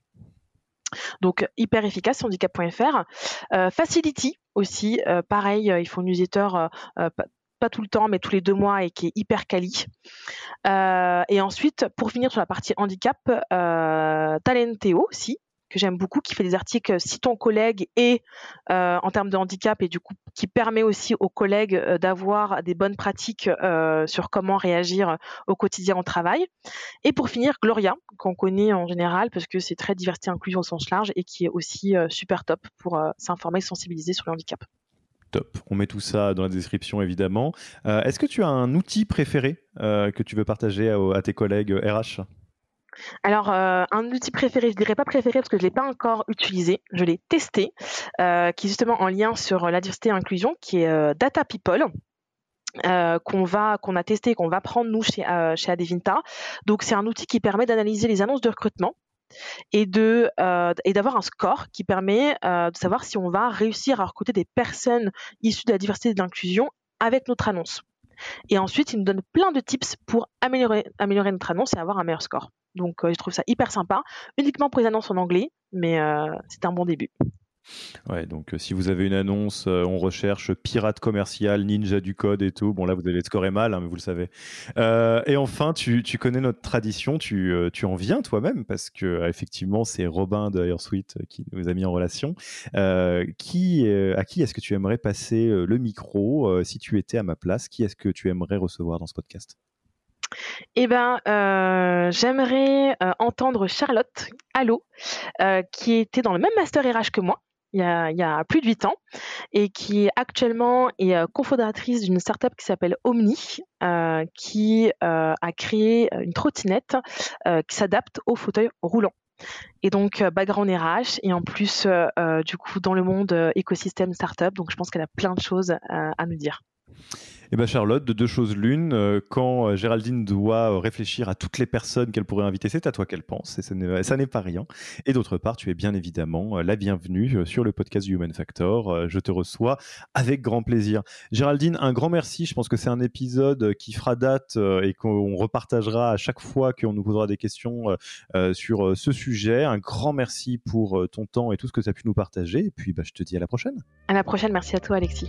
Donc hyper efficace, handicap.fr. Euh, Facility aussi, euh, pareil, euh, ils font une newsletter pas tout le temps, mais tous les deux mois et qui est hyper quali. et ensuite, pour finir sur la partie handicap, Talenteo aussi, que j'aime beaucoup, qui fait des articles si ton collègue est euh, en termes de handicap et du coup qui permet aussi aux collègues euh, d'avoir des bonnes pratiques euh, sur comment réagir au quotidien au travail. Et pour finir, Gloria, qu'on connaît en général parce que c'est très diversité inclusion au sens large et qui est aussi super top pour s'informer, sensibiliser sur le handicap. Top. On met tout ça dans la description évidemment. Est-ce que tu as un outil préféré que tu veux partager à tes collègues RH alors, euh, un outil préféré, je dirais pas préféré parce que je l'ai pas encore utilisé, je l'ai testé, euh, qui est justement en lien sur la diversité et l'inclusion, qui est euh, Data People. qu'on va qu'on a testé qu'on va prendre nous chez Adevinta. Donc c'est un outil qui permet d'analyser les annonces de recrutement et d'avoir un score qui permet de savoir si on va réussir à recruter des personnes issues de la diversité et de l'inclusion avec notre annonce. Et ensuite, il nous donne plein de tips pour améliorer notre annonce et avoir un meilleur score. Donc euh, je trouve ça hyper sympa, uniquement pour les annonces en anglais, mais euh, c'est un bon début. Ouais, donc euh, si vous avez une annonce, on recherche pirate commercial, ninja du code et tout. Bon, là, vous allez scorer mal, hein, mais vous le savez. et enfin, tu, connais notre tradition, tu, en viens toi-même, parce que effectivement, c'est Robin de Airsuite qui nous a mis en relation. qui, à qui est-ce que tu aimerais passer le micro si tu étais à ma place Qui est-ce que tu aimerais recevoir dans ce podcast? Eh ben, euh, j'aimerais euh, entendre Charlotte Allo, euh, qui était dans le même master RH que moi. Il y, a, plus de 8 ans et qui actuellement est cofondatrice d'une startup qui s'appelle Omni, qui a créé une trottinette qui s'adapte au fauteuil roulant. Et donc, background RH et en plus, du coup, dans le monde écosystème startup. Donc, je pense qu'elle a plein de choses à nous dire. Eh bien Charlotte, de deux choses l'une, euh, quand euh, Géraldine doit euh, réfléchir à toutes les personnes qu'elle pourrait inviter, c'est à toi qu'elle pense, et ça n'est pas rien. Et d'autre part, tu es bien évidemment la bienvenue sur le podcast Human Factor. Je te reçois avec grand plaisir. Géraldine, un grand merci. Je pense que c'est un épisode qui fera date et qu'on repartagera à chaque fois qu'on nous posera des questions sur ce sujet. Un grand merci pour ton temps et tout ce que tu as pu nous partager. Et puis, bah, je te dis à la prochaine. À la prochaine. Merci à toi, Alexis.